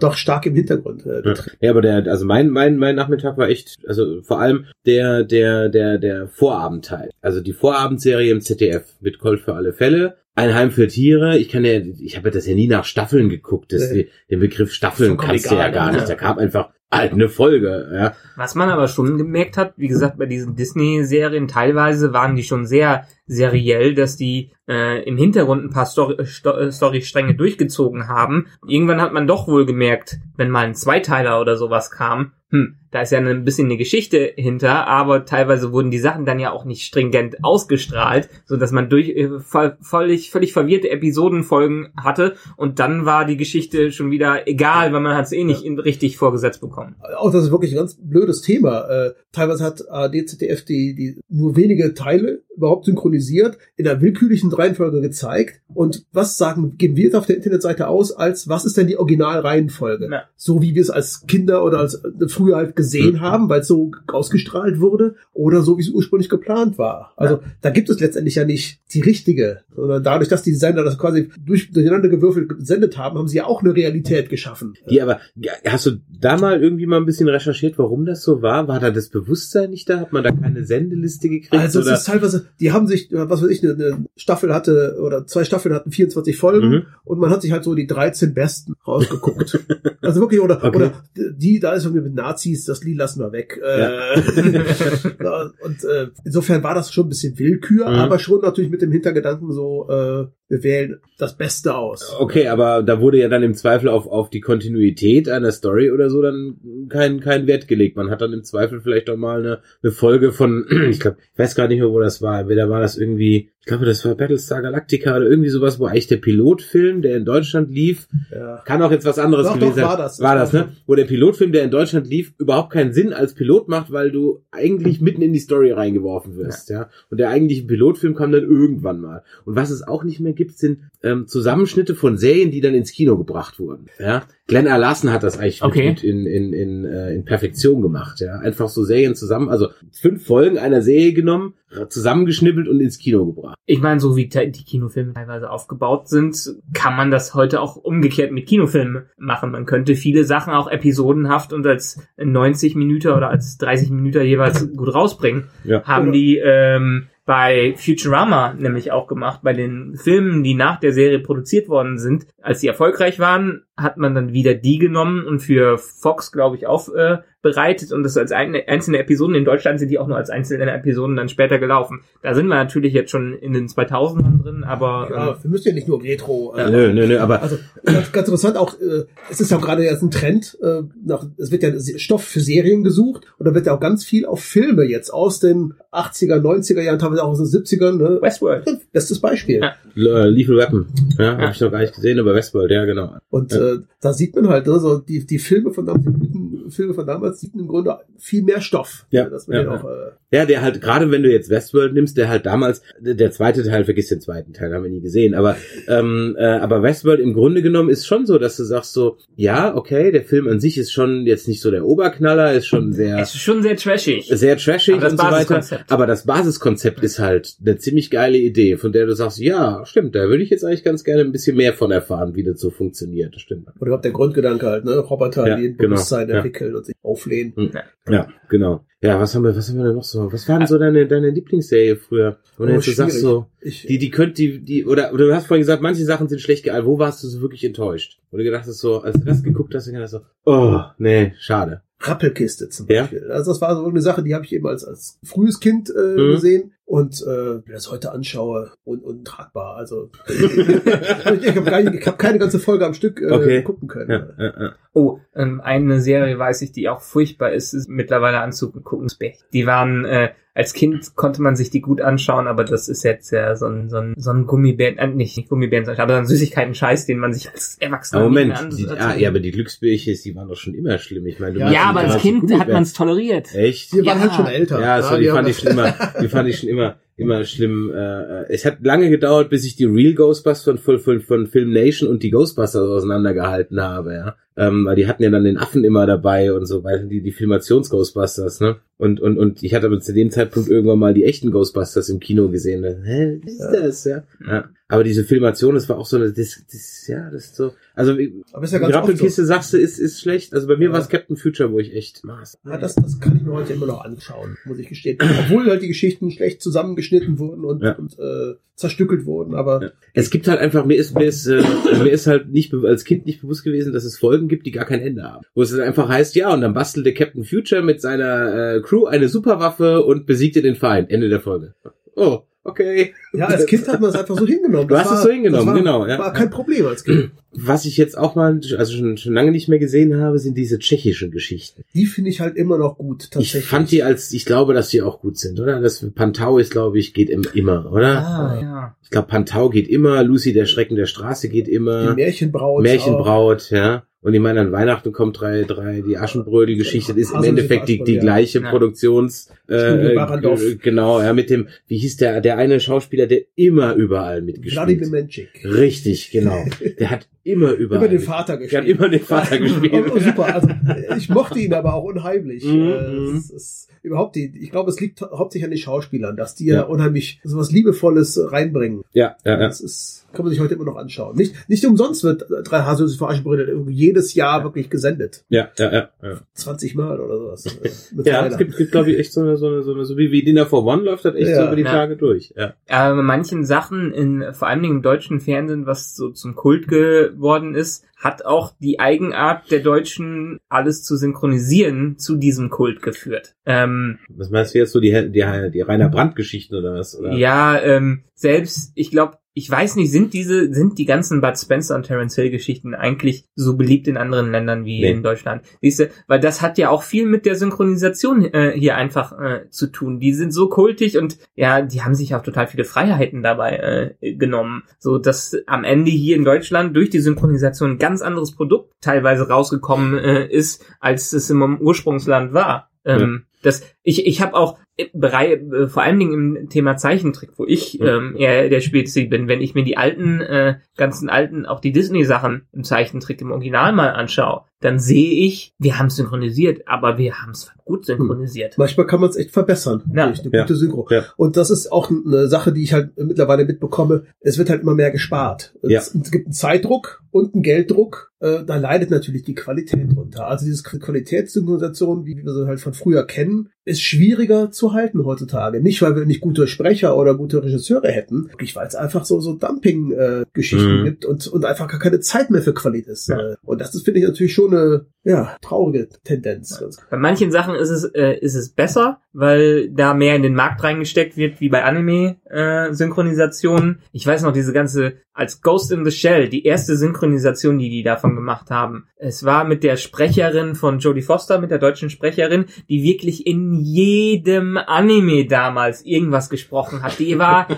S1: doch stark im Hintergrund. Äh,
S3: Ja. aber der, also mein, mein, mein Nachmittag war echt, also vor allem der, der, der, der Vorabendteil. Also die Vorabendserie im ZDF mit Colt für alle Fälle. Ein Heim für Tiere. Ich kann ja, ich habe ja das ja nie nach Staffeln geguckt. Das,
S1: Nee.
S3: Den Begriff Staffeln kannst du ja gar
S1: ja.
S3: nicht. Da kam einfach halt eine Folge. Ja.
S2: Was man aber schon gemerkt hat, wie gesagt, bei diesen Disney-Serien, teilweise waren die schon sehr seriell, dass die äh, im Hintergrund ein paar Story, Sto äh, Storystränge durchgezogen haben. Irgendwann hat man doch wohl gemerkt, wenn mal ein Zweiteiler oder sowas kam, hm, da ist ja ein bisschen eine Geschichte hinter, aber teilweise wurden die Sachen dann ja auch nicht stringent ausgestrahlt, so dass man durch äh, völlig, völlig verwirrte Episodenfolgen hatte und dann war die Geschichte schon wieder egal, weil man hat es eh nicht in, richtig vorgesetzt bekommen.
S1: Auch das ist wirklich ein ganz blödes Thema. Äh, teilweise hat ARD, ZDF die, die nur wenige Teile überhaupt synchronisiert, in einer willkürlichen Reihenfolge gezeigt. Und was sagen, geben wir jetzt auf der Internetseite aus, als was ist denn die Originalreihenfolge?
S2: Ja.
S1: So wie wir es als Kinder oder als äh, früher halt gesehen
S3: Mhm.
S1: haben, weil es so ausgestrahlt wurde, oder so wie es ursprünglich geplant war. Also da gibt es letztendlich ja nicht die richtige, sondern dadurch, dass die Sender das quasi durch, durcheinander gewürfelt gesendet haben, haben sie ja auch eine Realität geschaffen.
S3: Die aber, ja, hast du da mal irgendwie mal ein bisschen recherchiert, warum das so war? War da das Bewusstsein nicht da? Hat man da keine Sendeliste gekriegt?
S1: Also es
S3: oder?
S1: ist teilweise, die haben sich, äh, was weiß ich, eine, Staffel hatte oder zwei Staffeln hatten 24 Folgen
S3: Mhm.
S1: und man hat sich halt so die 13 besten rausgeguckt. also wirklich, oder,
S3: Okay.
S1: oder die, da ist irgendwie mit Nazis, das Lied lassen wir weg. Äh, ja, und äh, insofern war das schon ein bisschen Willkür,
S3: Mhm.
S1: aber schon natürlich mit dem Hintergedanken so, äh, wir wählen das Beste aus.
S3: Okay, aber da wurde ja dann im Zweifel auf, auf die Kontinuität einer Story oder so dann kein, kein Wert gelegt. Man hat dann im Zweifel vielleicht auch mal eine, eine Folge von, ich glaube, ich weiß gar nicht mehr, wo das war. Entweder war das irgendwie, ich glaube, das war Battlestar Galactica oder irgendwie sowas, wo eigentlich der Pilotfilm, der in Deutschland lief,
S1: Ja.
S3: kann auch jetzt was anderes
S1: Doch,
S3: gewesen sein.
S1: war das.
S3: War
S1: Das
S3: ne? Wo der Pilotfilm, der in Deutschland lief, überhaupt keinen Sinn als Pilot macht, weil du eigentlich mitten in die Story reingeworfen wirst, ja. Und der eigentliche Pilotfilm kam dann irgendwann mal. Und was es auch nicht mehr gibt, sind ähm, Zusammenschnitte von Serien, die dann ins Kino gebracht wurden, ja. Glenn R. Larson hat das eigentlich
S2: Okay.
S3: mit in, in, in, äh, in Perfektion gemacht, ja. Einfach so Serien zusammen, also fünf Folgen einer Serie genommen, zusammengeschnippelt und ins Kino gebracht.
S2: Ich meine, so wie die Kinofilme teilweise aufgebaut sind, kann man das heute auch umgekehrt mit Kinofilmen machen. Man könnte viele Sachen auch episodenhaft und als 90 Minuten oder als 30 Minuten jeweils gut rausbringen.
S3: Ja.
S2: Haben
S1: Oder-
S2: die ähm, bei Futurama nämlich auch gemacht, bei den Filmen, die nach der Serie produziert worden sind. Als die erfolgreich waren, hat man dann wieder die genommen und für Fox, glaube ich, aufbereitet äh, bereitet und das als ein, einzelne Episoden. In Deutschland sind die auch nur als einzelne Episoden dann später gelaufen. Da sind wir natürlich jetzt schon in den 2000ern drin, aber
S1: Ja,
S2: ähm,
S1: wir müssen ja nicht nur Retro. äh,
S3: Nö, nö, nö, aber
S1: Also ganz, ganz interessant auch, äh, es ist ja auch gerade jetzt ein Trend, äh, nach, es wird ja Stoff für Serien gesucht und da wird ja auch ganz viel auf Filme jetzt aus den 80er, 90er Jahren, teilweise auch aus den 70ern. Ne?
S2: Westworld.
S1: Bestes Beispiel.
S2: Ja.
S3: äh, Lethal Weapon, ja,
S2: Ja.
S3: habe ich noch gar nicht gesehen, aber Westworld, ja, genau.
S1: Und äh, da sieht man halt, ne, so die, die Filme von damals, die guten Filme von damals bieten im Grunde viel mehr Stoff.
S3: Ja,
S1: Dass man
S3: ja.
S1: auch, äh,
S3: Ja, der halt, gerade wenn du jetzt Westworld nimmst, der halt damals, der zweite Teil, vergiss den zweiten Teil, haben wir nie gesehen, aber, ähm, äh, aber Westworld im Grunde genommen ist schon so, dass du sagst so, ja, okay, der Film an sich ist schon jetzt nicht so der Oberknaller, ist schon sehr,
S2: Es ist schon sehr trashig.
S3: sehr trashig
S2: Aber das
S3: und so weiter.
S2: Basiskonzept.
S3: Aber das Basiskonzept ist halt eine ziemlich geile Idee, von der du sagst, ja, stimmt, da würde ich jetzt eigentlich ganz gerne ein bisschen mehr von erfahren, wie das so funktioniert. Das stimmt.
S1: Oder überhaupt der Grundgedanke halt, ne? Roboter,
S3: Ja,
S1: die ein
S3: genau,
S1: Bewusstsein
S3: ja.
S1: entwickeln und sich auflehnen.
S3: Ja, genau. Ja, was haben wir, was haben wir denn noch so? Was war denn so deine, deine Lieblingsserie früher? Du
S1: Oh,
S3: jetzt so sagst so,
S1: Ich,
S3: die, die könnt, die, die, oder, oder du hast vorhin gesagt, manche Sachen sind schlecht gealtert. Wo warst du so wirklich enttäuscht? Wo du gedacht hast so, als du das geguckt hast, dann so, oh, nee, schade.
S1: Rappelkiste zum
S3: Ja.
S1: Beispiel. Also das war so eine Sache, die habe ich eben als, als frühes Kind äh,
S3: Mhm.
S1: gesehen und äh, wenn ich das heute anschaue, un untragbar. Also ich habe keine, ich hab keine ganze Folge am Stück äh,
S3: Okay.
S1: gucken können.
S3: Ja, ja, ja.
S2: Oh, ähm, eine Serie weiß ich, die auch furchtbar ist, ist mittlerweile anzugucken. Die waren, äh, als Kind konnte man sich die gut anschauen, aber das ist jetzt ja so ein, so ein, so ein Gummibären, äh, nicht, nicht Gummibären, sondern aber so ein Süßigkeiten-Scheiß, den man sich als Erwachsener
S3: Moment, die, ah, ja, aber die Glücksbärchen, die waren doch schon immer schlimm. Ich meine, du
S1: Ja,
S2: aber als Kind hat man es toleriert.
S3: Echt?
S1: Die waren
S2: Ja.
S1: halt schon älter.
S3: Ja, so, die fand ich schon immer, die fand ich schon immer, immer schlimm. Äh, es hat lange gedauert, bis ich die Real Ghostbusters von, von, von Film Nation und die Ghostbusters auseinandergehalten habe, ja. Ähm, weil die hatten ja dann den Affen immer dabei und so weiter, die, die Filmations-Ghostbusters, ne? Und, und, und ich hatte aber zu dem Zeitpunkt irgendwann mal die echten Ghostbusters im Kino gesehen. Hä, was ist das, ja? ja? Aber diese Filmation, das war auch so eine, das, das, ja, das ist so, also, wie-
S1: Aber ist ja ganz oft so.
S3: Rappelkiste sagst du, ist, ist schlecht. Also bei mir
S1: Ja.
S3: war es Captain Future, wo ich echt maß.
S1: Ja, das, das kann ich mir heute immer noch anschauen, muss ich gestehen. Obwohl halt die Geschichten schlecht zusammengeschnitten wurden und,
S3: Ja.
S1: und äh, zerstückelt wurden, aber
S3: Ja. Es gibt halt einfach, mir ist, mir ist, äh, mir ist halt nicht, als Kind nicht bewusst gewesen, dass es Folgen gibt, die gar kein Ende haben. Wo es dann einfach heißt, ja, und dann bastelte Captain Future mit seiner äh, Crew eine Superwaffe und besiegte den Feind. Ende der Folge. Oh, okay.
S1: ja, als Kind hat man es einfach so hingenommen.
S3: Du hast es so hingenommen,
S1: das war,
S3: genau, ja.
S1: War kein Problem als Kind.
S3: Was ich jetzt auch mal, also schon, schon lange nicht mehr gesehen habe, sind diese tschechischen Geschichten.
S1: Die finde ich halt immer noch gut, tatsächlich.
S3: Ich fand die als, ich glaube, dass die auch gut sind, oder? Das Pantau ist, glaube ich, geht im, immer, oder?
S2: Ah, ja.
S3: Ich glaube, Pantau geht immer, Lucy der Schrecken der Straße geht immer.
S1: die Märchenbraut.
S3: Märchenbraut, ja. Und ich meine, an Weihnachten kommt drei, drei, die Aschenbrödel-Geschichte, das ist im Endeffekt die, die gleiche
S2: Ja.
S3: Produktions, äh, äh, genau, ja, mit dem, wie hieß der, der eine Schauspieler, der immer überall
S1: Auch.
S3: mitgespielt
S1: Vladimir Menschik.
S3: Richtig, genau. Der hat immer überall.
S1: Über den Vater gespielt.
S3: hat immer den Vater gespielt.
S1: Oh, oh, super. Also, ich mochte ihn aber auch unheimlich.
S3: Mhm,
S1: Äh, es ist überhaupt die, ich glaube, es liegt hauptsächlich an den Schauspielern, dass die ja,
S3: Ja.
S1: unheimlich so was Liebevolles reinbringen.
S3: Ja, ja, ja.
S1: Das ist, kann man sich heute immer noch anschauen. Nicht, nicht umsonst wird äh, drei Haselnüsse für Aschenbrödel jedes Jahr wirklich gesendet.
S3: Ja, ja, ja. ja.
S1: 20 Mal oder sowas. äh,
S3: Ja, es gibt, gibt glaube ich, echt so eine, so eine, so eine, so wie, wie Dinner for One läuft das echt
S1: Ja.
S3: so über die
S2: Ja.
S3: Tage durch. Ja.
S2: Aber bei manchen Sachen, in, vor allen Dingen im deutschen Fernsehen, was so zum Kult geworden ist, hat auch die Eigenart der Deutschen, alles zu synchronisieren, zu diesem Kult geführt. Ähm,
S3: Was meinst du jetzt so die, die, die Rainer Brandt-Geschichten oder was? Oder?
S2: ja, ähm, selbst, ich glaube, ich weiß nicht, sind diese, sind die ganzen Bud Spencer und Terence Hill Geschichten eigentlich so beliebt in anderen Ländern wie
S3: Nee.
S2: in Deutschland? Siehste, weil das hat ja auch viel mit der Synchronisation äh, hier einfach äh, zu tun. Die sind so kultig und ja, die haben sich auch total viele Freiheiten dabei äh, genommen, so dass am Ende hier in Deutschland durch die Synchronisation ein ganz anderes Produkt teilweise rausgekommen äh, ist, als es im Ursprungsland war. Ähm, das, ich, ich habe auch äh, berei- äh, vor allen Dingen im Thema Zeichentrick, wo ich ähm, eher der Spezies bin, wenn ich mir die alten, äh, ganzen alten, auch die Disney-Sachen im Zeichentrick im Original mal anschaue, dann sehe ich, wir haben es synchronisiert, aber wir haben es gut synchronisiert.
S1: Manchmal kann man es echt verbessern.
S2: Ja.
S1: durch eine
S3: Ja.
S1: gute Synchro.
S3: Ja.
S1: Und das ist auch eine Sache, die ich halt mittlerweile mitbekomme. Es wird halt immer mehr gespart.
S3: Ja.
S1: Es, es gibt einen Zeitdruck und einen Gelddruck. Äh, da leidet natürlich die Qualität drunter. Also diese Qualitätssynchronisation, wie wir sie halt von früher kennen, ist schwieriger zu halten heutzutage. Nicht, weil wir nicht gute Sprecher oder gute Regisseure hätten, wirklich, weil es einfach so, so Dumping-Geschichten
S3: Mhm.
S1: gibt und, und einfach gar keine Zeit mehr für Qualität ist.
S3: Ja.
S1: Äh, Und das ist, finde ich, natürlich schon eine, ja, traurige Tendenz.
S2: Bei manchen Sachen ist es, äh, ist es besser, weil da mehr in den Markt reingesteckt wird, wie bei Anime-Synchronisationen. ich weiß noch, diese ganze, als Ghost in the Shell, die erste Synchronisation, die die davon gemacht haben. Es war mit der Sprecherin von Jodie Foster, mit der deutschen Sprecherin, die wirklich in jedem Anime damals irgendwas gesprochen hat. Die war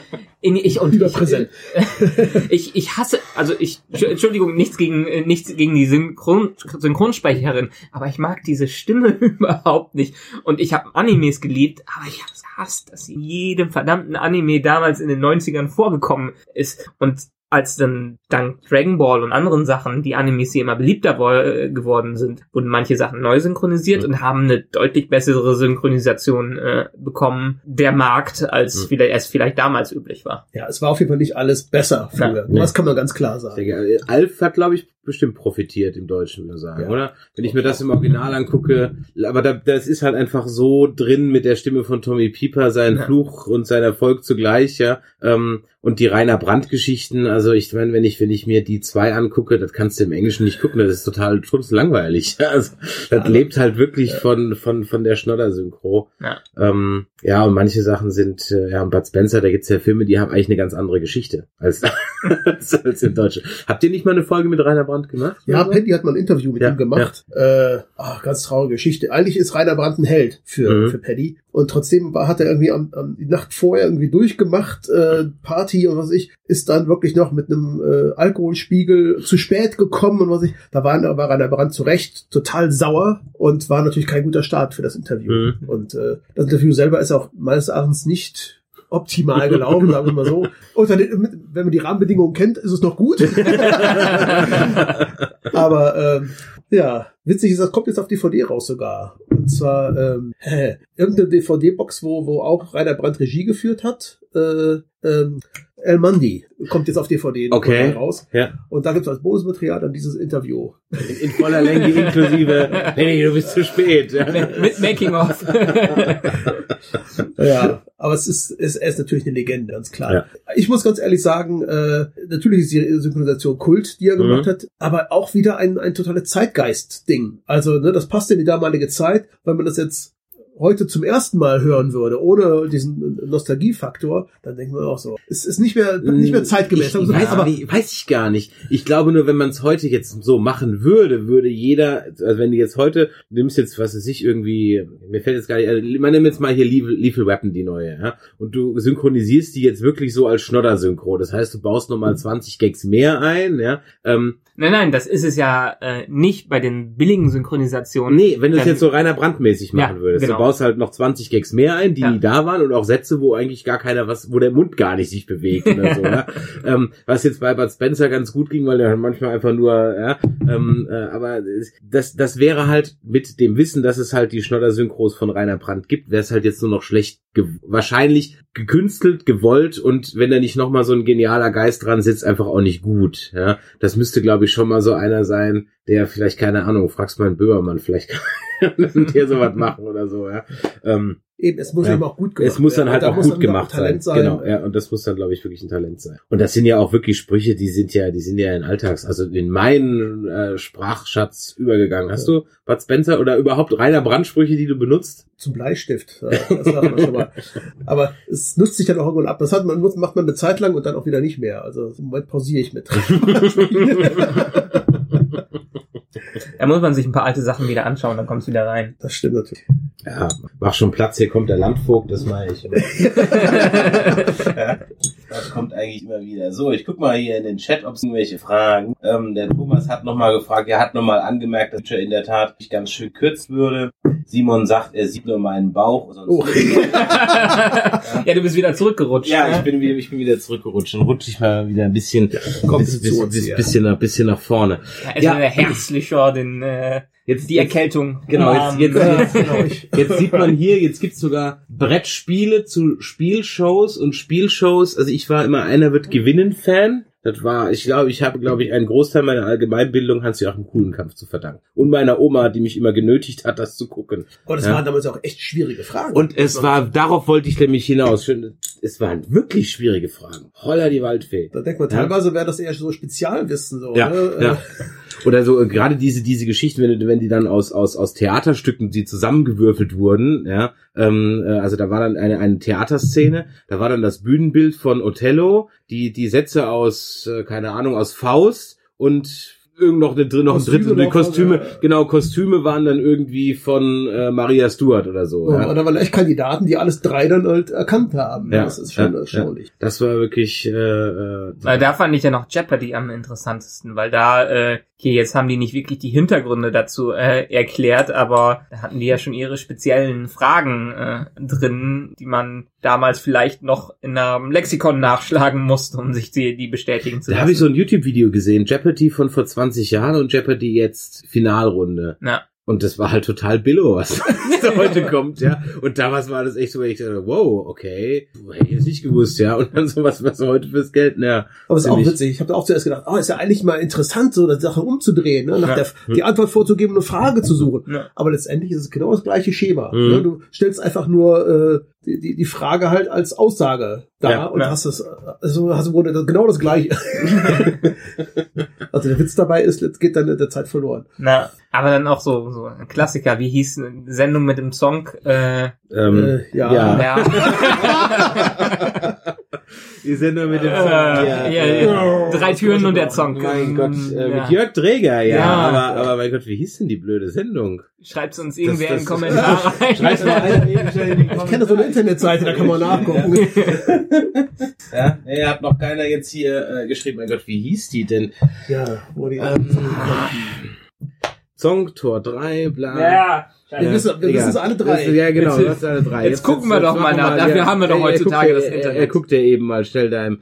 S2: in, ich, und
S1: Überpräsent.
S2: ich, ich hasse, also ich, Entschuldigung, nichts gegen, äh, nichts gegen die Synchron, Synchronsprecher Synchronsprecherin, aber ich mag diese Stimme überhaupt nicht. Und ich habe Animes geliebt, aber ich habe es gehasst, dass sie in jedem verdammten Anime damals in den 90ern vorgekommen ist. Und als dann dank Dragon Ball und anderen Sachen die Animes hier immer beliebter wo- geworden sind, wurden manche Sachen neu synchronisiert
S3: Mhm.
S2: und haben eine deutlich bessere Synchronisation äh, bekommen der Markt, als
S3: Mhm.
S2: vielleicht, es vielleicht damals üblich war.
S1: Ja, es war auf jeden Fall nicht alles besser früher.
S3: Ja.
S1: Das kann man ganz klar sagen.
S3: denke, Alf hat, glaube ich, bestimmt profitiert im Deutschen, würde ich sagen,
S1: Ja.
S3: oder? Wenn ich mir das im Original angucke, aber da, das ist halt einfach so drin mit der Stimme von Tommy Pieper, sein
S2: Ja.
S3: Fluch und sein Erfolg zugleich, ja. Ähm, und die Rainer Brandt-Geschichten, also ich meine, wenn ich, wenn ich mir die zwei angucke, das kannst du im Englischen nicht gucken, das ist total langweilig. Also, das
S1: Ja.
S3: lebt halt wirklich von, von, von der Schnodder-Synchro.
S2: Ja.
S3: Ähm, ja, und manche Sachen sind, äh, ja, und Bud Spencer, da gibt's ja Filme, die haben eigentlich eine ganz andere Geschichte als, als, in Deutschen. Habt ihr nicht mal eine Folge mit Rainer Brandt gemacht?
S1: Ja,
S3: Oder?
S1: Paddy hat mal ein Interview mit
S3: Ja,
S1: ihm gemacht. Äh, ach, ganz traurige Geschichte. Eigentlich ist Rainer Brandt ein Held für,
S3: Mhm.
S1: für Paddy. Und trotzdem war, hat er irgendwie am, am, die Nacht vorher irgendwie durchgemacht, äh, Party und was ich, ist dann wirklich noch mit einem äh, Alkoholspiegel zu spät gekommen und was ich. Da war, war Rainer Brandt zu Recht total sauer und war natürlich kein guter Start für das Interview.
S3: Mhm.
S1: Und äh, das Interview selber ist auch meines Erachtens nicht optimal gelaufen, sagen wir mal so. Unter den, wenn man die Rahmenbedingungen kennt, ist es noch gut. Aber ähm, ja, witzig ist, das kommt jetzt auf DVD raus sogar. Und zwar ähm, hä, irgendeine DVD-Box, wo, wo auch Rainer Brandt Regie geführt hat. Äh, ähm, El Mandi kommt jetzt auf DVD
S3: Okay.
S1: raus.
S3: Ja.
S1: Und da gibt es als Bonusmaterial dann dieses Interview.
S3: In, in voller Länge inklusive, nee, du bist zu spät.
S2: Mit Making of.
S1: Ja, aber es ist, es, er ist natürlich eine Legende, ganz klar.
S3: Ja.
S1: Ich muss ganz ehrlich sagen, äh, natürlich ist die Synchronisation Kult, die er
S3: Mhm.
S1: gemacht hat, aber auch wieder ein, ein totales Zeitgeist-Ding. Also, ne, das passt in die damalige Zeit, weil man das jetzt heute zum ersten Mal hören würde, ohne diesen Nostalgiefaktor, dann denkt man auch so, es ist nicht mehr, nicht mehr zeitgemäß.
S3: Ich, ich weiß,
S1: aber
S3: nicht, weiß ich gar nicht. Ich glaube nur, wenn man es heute jetzt so machen würde, würde jeder, also wenn du jetzt heute, du nimmst jetzt, was weiß ich, irgendwie, mir fällt jetzt gar nicht, also, man nimmt jetzt mal hier Lethal, Lethal Weapon, die neue, ja, und du synchronisierst die jetzt wirklich so als Schnodder-Synchro. Das heißt, du baust nochmal 20 Gags mehr ein, ja. Ähm,
S2: nein, nein, das ist es ja äh, nicht bei den billigen Synchronisationen.
S3: nee, wenn du es jetzt so reiner brandmäßig machen
S2: Ja,
S3: würdest,
S2: genau.
S3: du baust halt noch 20 Gags mehr ein, die
S2: Ja.
S3: nie da waren und auch Sätze, wo eigentlich gar keiner was, wo der Mund gar nicht sich bewegt oder so, ja. ähm, was jetzt bei Bud Spencer ganz gut ging, weil der manchmal einfach nur, ja, ähm, äh, aber das, das wäre halt mit dem Wissen, dass es halt die Schnodder-Synchros von Rainer Brandt gibt, wäre es halt jetzt nur noch schlecht, ge wahrscheinlich gekünstelt, gewollt und wenn da nicht nochmal so ein genialer Geist dran sitzt, einfach auch nicht gut, ja. Das müsste, glaube ich, schon mal so einer sein, der vielleicht, keine Ahnung, fragst mal einen Böhmermann, vielleicht kann der sowas machen oder so, ja. Ähm,
S1: eben, es muss
S3: Ja.
S1: eben auch gut gemacht
S3: es muss dann
S1: werden.
S3: halt auch gut gemacht sein.
S1: Talent sein.
S3: Genau, ja, und das muss dann, glaube ich, wirklich ein Talent sein. Und das sind ja auch wirklich Sprüche, die sind ja, die sind ja in Alltags, also in meinen äh, Sprachschatz übergegangen. Hast du Bud Spencer oder überhaupt reiner Brandsprüche, die du benutzt?
S1: zum Bleistift. Ja, Das man schon mal. Aber es nutzt sich dann auch irgendwann ab. Das hat man, macht man eine Zeit lang und dann auch wieder nicht mehr. Also im Moment pausiere ich mit.
S2: Da muss man sich ein paar alte Sachen wieder anschauen, dann kommt's wieder rein.
S1: Das stimmt natürlich.
S3: Ja, mach schon Platz, hier kommt der Landvogt, das meine ich. Das kommt eigentlich immer wieder. So, ich guck mal hier in den Chat, ob es irgendwelche Fragen. Ähm, der Thomas hat nochmal gefragt, er hat nochmal angemerkt, dass ich in der Tat mich ganz schön kürzt würde. Simon sagt, er sieht nur meinen Bauch. Sonst
S1: Oh.
S2: ja, du bist wieder zurückgerutscht.
S3: Ja,
S2: ne?
S3: ich bin wieder, ich bin wieder zurückgerutscht. Dann rutsche ich mal wieder ein bisschen,
S1: Kommt
S3: bis,
S1: zu
S3: bis,
S1: uns
S3: bis,
S1: hier.
S3: bisschen, nach, bisschen nach vorne.
S2: Ja,
S3: Ja.
S2: ja. herzlicher den, äh,
S3: Jetzt
S2: die Erkältung.
S3: Genau, jetzt, jetzt,
S1: Ja,
S3: jetzt,
S1: genau,
S3: Jetzt sieht man hier, jetzt gibt's sogar Brettspiele zu Spielshows und Spielshows. Also ich war immer einer wird gewinnen Fan. Das war, ich glaube, ich habe, glaube ich, einen Großteil meiner Allgemeinbildung Hans-Joachim Kuhlenkampf zu verdanken. Und meiner Oma, die mich immer genötigt hat, das zu gucken.
S1: Aber das
S3: Ja.
S1: waren damals auch echt schwierige Fragen.
S3: Und es war, darauf wollte ich nämlich hinaus. Schön, Es waren wirklich schwierige Fragen. Holla die Waldfee.
S1: Da denkt man,
S3: Ja.
S1: teilweise wäre das eher so Spezialwissen so.
S3: Ja,
S1: ne?
S3: ja. Oder so äh, gerade diese diese Geschichten, wenn, wenn die dann aus aus aus Theaterstücken, die zusammengewürfelt wurden, ja, ähm, äh, also da war dann eine eine Theaterszene, da war dann das Bühnenbild von Othello, die die Sätze aus äh, keine Ahnung aus Faust und irgend noch, eine, noch ein. Die
S1: noch,
S3: Kostüme,
S1: ja.
S3: genau, Kostüme waren dann irgendwie von äh, Maria Stuart oder so.
S1: Ja.
S3: Ja.
S1: Und da waren echt Kandidaten, die alles drei dann halt erkannt haben.
S3: Ja,
S1: Das ist schon
S3: ja,
S1: erstaunlich.
S3: Das war wirklich äh, äh,
S2: Weil da fand ich ja noch Jeopardy am interessantesten, weil da, äh, okay, jetzt haben die nicht wirklich die Hintergründe dazu äh, erklärt, aber da hatten die ja schon ihre speziellen Fragen äh, drin, die man damals vielleicht noch in einem Lexikon nachschlagen musste, um sich die, die bestätigen zu
S3: Da
S2: lassen.
S3: habe ich so ein YouTube-Video gesehen, Jeopardy von vor 20 Jahren und Jeopardy jetzt Finalrunde.
S2: ja.
S3: Und das war halt total billo, was da heute kommt, ja. Und damals war das echt so, wenn ich dachte, wow, okay, hätte ich jetzt nicht gewusst, ja. Und dann sowas, was heute fürs Geld, ja.
S1: Aber es ist auch witzig. Ich habe auch zuerst gedacht, oh, ist ja eigentlich mal interessant, so eine Sache umzudrehen, ne? nach
S2: Ja.
S1: der, die Antwort vorzugeben und eine Frage zu suchen.
S2: Ja.
S1: Aber letztendlich ist es genau das gleiche Schema.
S3: Mhm.
S1: Ne? Du stellst einfach nur äh, die, die, die Frage halt als Aussage da
S3: Ja.
S1: und
S2: Ja.
S1: hast es, also hast das- genau das gleiche. also der Witz dabei ist, jetzt geht dann der Zeit verloren.
S2: Na, aber dann auch so, so ein Klassiker, wie hieß eine Sendung mit dem Song? Äh,
S3: Ähm,
S1: Äh, ja.
S3: ja.
S2: ja.
S3: Die Sendung mit dem
S2: Äh,
S3: Song.
S2: ja, ja. Drei Türen und der Song.
S3: Mein Gott, äh,
S2: Ja.
S3: mit Jörg Träger, ja.
S2: Ja.
S3: Aber, aber mein Gott, wie hieß denn die blöde Sendung?
S2: Schreibt's uns irgendwer
S3: Das-
S2: in
S3: das-
S2: den Kommentar rein.
S3: Schreib's mal einer
S1: Ich kenne so eine Internetseite, da kann man nachgucken.
S3: Ja, nee, hat noch keiner jetzt hier äh, geschrieben. Mein Gott, wie hieß die denn?
S1: ja, wo die
S3: Ähm, Song Tor 3, bla.
S2: Ja.
S1: Wir wissen, wir wissen es alle drei.
S3: Ja, genau,
S2: Jetzt-
S3: das sind alle drei.
S2: jetzt gucken wir doch mal nach. Dafür haben wir doch
S3: er- er
S2: heutzutage
S3: guckt
S2: das
S3: ja-
S2: Internet.
S3: Er, er guckt ja eben mal schnell da im,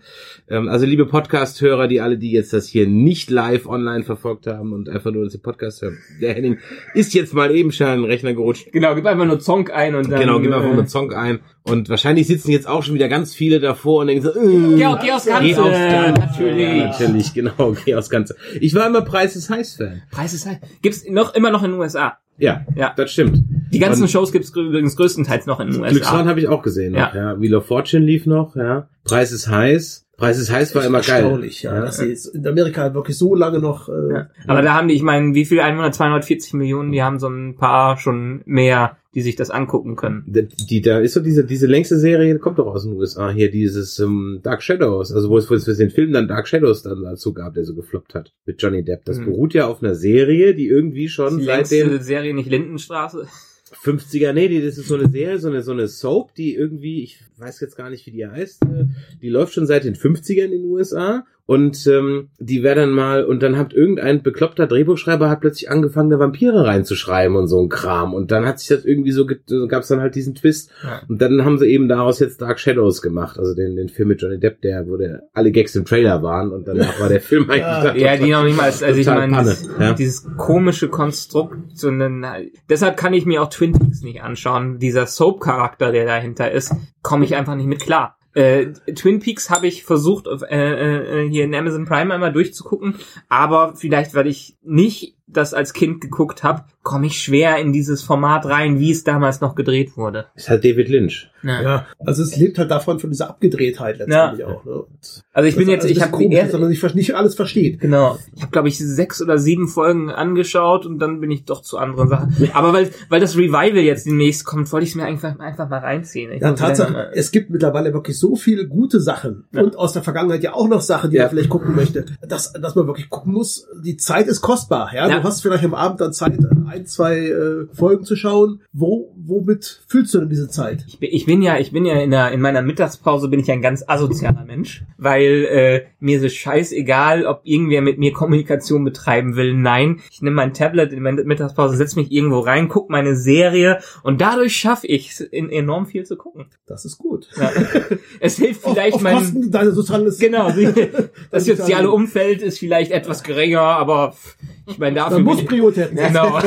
S3: ähm, also liebe Podcast-Hörer, die alle, die jetzt das hier nicht live online verfolgt haben und einfach nur das Podcast hören. Der Henning ist jetzt mal eben schnell in den Rechner gerutscht.
S2: Genau, gib einfach nur Song ein und dann.
S3: genau, gib einfach
S2: äh,
S3: einen Song ein. Und wahrscheinlich sitzen jetzt auch schon wieder ganz viele davor und denken so, äh,
S2: Geh, geh aufs Ganze.
S3: Geh aufs Ganze.
S2: Natürlich.
S3: Ja, natürlich, genau, geh aufs Ganze. Ich war immer Preis ist heiß Fan.
S2: Preis ist halt. Gibt's noch immer noch in den USA.
S3: Ja,
S2: Ja.
S3: das stimmt.
S2: Die ganzen
S3: Und
S2: Shows gibt's übrigens größtenteils noch in den USA.
S3: Glücksrad habe ich auch gesehen. Noch, ja. Wheel of Fortune lief noch, ja. Preis ist heiß. Preis ist heiß war immer geil.
S1: Erstaunlich, ja, dass sie jetzt in Amerika wirklich so lange noch. Äh,
S2: Ja. Aber da haben die, ich meine, wie viel Einwohner? 240 Millionen, die haben so ein paar schon mehr, die sich das angucken können.
S3: Die, die, da ist doch diese, diese längste Serie, kommt doch aus den USA hier, dieses ähm, Dark Shadows, also wo es, wo es für den Film dann Dark Shadows dann dazu gab, der so gefloppt hat mit Johnny Depp. Das
S2: Hm.
S3: beruht ja auf einer Serie, die irgendwie schon
S2: Die
S3: seit den
S2: Serie nicht Lindenstraße.
S3: 50er, nee, die, das ist so eine Serie, so eine, so eine Soap, die irgendwie, ich weiß jetzt gar nicht, wie die heißt, äh, die läuft schon seit den 50ern in den USA und ähm, die wäre dann mal, und dann hat irgendein bekloppter Drehbuchschreiber hat plötzlich angefangen, da Vampire reinzuschreiben und so ein Kram und dann hat sich das irgendwie so, gab es dann halt diesen Twist
S2: Ja.
S3: und dann haben sie eben daraus jetzt Dark Shadows gemacht, also den, den Film mit Johnny Depp, der, wo der, alle Gags im Trailer waren und danach war der Film eigentlich
S1: Ja.
S3: dann
S2: Ja, die noch nicht mal, also ich meine, dieses,
S3: ja.
S2: dieses komische Konstrukt, sondern deshalb kann ich mir auch Twin Peaks nicht anschauen. Dieser Soap-Charakter, der dahinter ist, komme ich einfach nicht mit klar. Äh, Twin Peaks habe ich versucht, auf, äh, äh, hier in Amazon Prime einmal durchzugucken, aber vielleicht, weil ich nicht das als Kind geguckt habe, komme ich schwer in dieses Format rein, wie es damals noch gedreht wurde.
S3: ist halt David Lynch.
S2: Ja.
S1: ja, also es lebt halt davon, von dieser Abgedrehtheit letztendlich auch. Ne?
S2: Also ich bin jetzt, ich habe
S1: komisch, dass man nicht, nicht alles versteht.
S2: Genau. Ich habe, glaube ich, sechs oder sieben Folgen angeschaut und dann bin ich doch zu anderen Sachen. Aber weil, weil das Revival jetzt demnächst kommt, wollte ich es mir einfach, einfach mal reinziehen. Ich
S1: Ja, Tatsache, es gibt mittlerweile wirklich so viele gute Sachen
S2: Ja.
S1: und aus der Vergangenheit ja auch noch Sachen, die
S3: Ja.
S1: man vielleicht gucken möchte, dass, dass man wirklich gucken muss. Die Zeit ist kostbar. Ja?
S2: Ja.
S1: Du hast vielleicht am Abend dann Zeit, ein, zwei äh, Folgen zu schauen. Wo, womit fühlst du denn diese Zeit?
S2: Ich bin, ich bin ja, ich bin ja in der, in meiner Mittagspause bin ich ein ganz asozialer Mensch, weil äh, mir ist es scheißegal, ob irgendwer mit mir Kommunikation betreiben will. Nein, ich nehme mein Tablet in der Mittagspause, setze mich irgendwo rein, guck meine Serie und dadurch schaffe ich es, in enorm viel zu gucken.
S1: Das ist gut.
S2: Ja. es hilft
S1: Auf,
S2: vielleicht
S1: auf
S2: mein
S1: Kosten deines soziales
S2: Genau, das soziale
S1: dann-
S2: Umfeld ist vielleicht etwas geringer, aber ich meine dafür.
S1: Man muss Prioritäten setzen.
S2: Genau.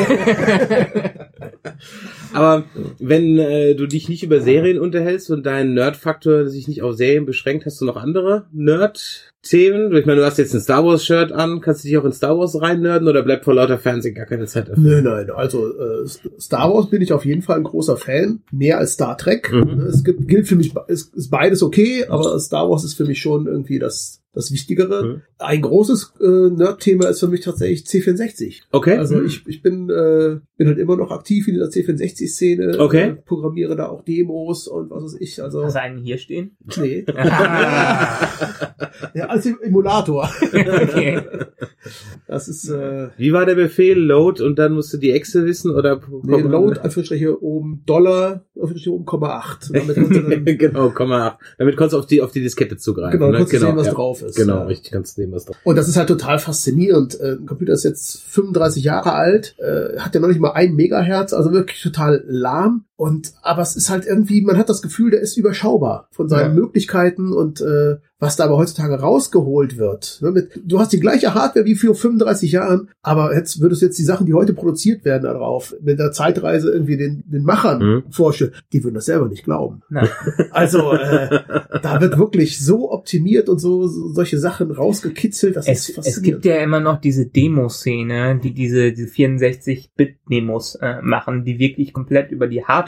S3: Aber wenn äh, du dich nicht über Serien unterhältst und dein Nerd-Faktor sich nicht auf Serien beschränkt, hast du noch andere Nerd-Themen? Ich meine, du hast jetzt ein Star Wars-Shirt an, kannst du dich auch in Star Wars reinnörden oder bleibt vor lauter Fernsehen gar keine Zeit dafür?
S1: Nein, nein, also äh, Star Wars bin ich auf jeden Fall ein großer Fan, mehr als Star Trek.
S3: Mhm.
S1: Es gibt, gilt für mich, ist, ist beides okay, aber Star Wars ist für mich schon irgendwie das, das Wichtigere.
S3: Mhm.
S1: Ein großes äh, Nerd-Thema ist für mich tatsächlich C64.
S3: Okay.
S1: Also ich, ich bin, äh, bin halt immer noch aktiv in dieser C64-Szene,
S3: Okay.
S1: äh, programmiere da auch Demos und was weiß ich. Also
S2: Hast du einen hier stehen?
S1: nee. Ja, als Emulator.
S2: okay.
S1: Das ist äh,
S3: Wie war der Befehl? Load und dann musst du die Echse wissen oder
S1: nee, Load, Anführungsstriche oben Dollar, Anführungsstriche oben Komma 8. Damit kannst du dann,
S3: genau, Komma 8. Damit konntest du auf die, auf die Diskette zugreifen.
S1: genau, dann
S3: ne?
S1: kannst du sehen, was
S3: ja.
S1: drauf ist.
S3: Genau,
S1: Ja.
S3: richtig, kannst du sehen, was drauf
S1: Und das ist halt total faszinierend. Äh, Ein Computer ist jetzt 35 Jahre alt, äh, hat ja noch nicht mal ein Megahertz, also wirklich total lahm. Und aber es ist halt irgendwie, man hat das Gefühl, der ist überschaubar von seinen
S2: Ja.
S1: Möglichkeiten und äh, was da aber heutzutage rausgeholt wird. Ne, mit, du hast die gleiche Hardware wie vor 35 Jahren, aber jetzt würdest du jetzt die Sachen, die heute produziert werden, darauf mit der Zeitreise irgendwie den, den Machern
S3: Mhm.
S1: vorstellen, die würden das selber nicht glauben.
S2: Na,
S1: Also äh, da wird wirklich so optimiert und so, so solche Sachen rausgekitzelt, das
S2: es,
S1: ist
S2: es
S1: faszinierend.
S2: gibt ja immer noch diese Demo-Szene, die diese, diese 64-Bit-Demos äh, machen, die wirklich komplett über die Hardware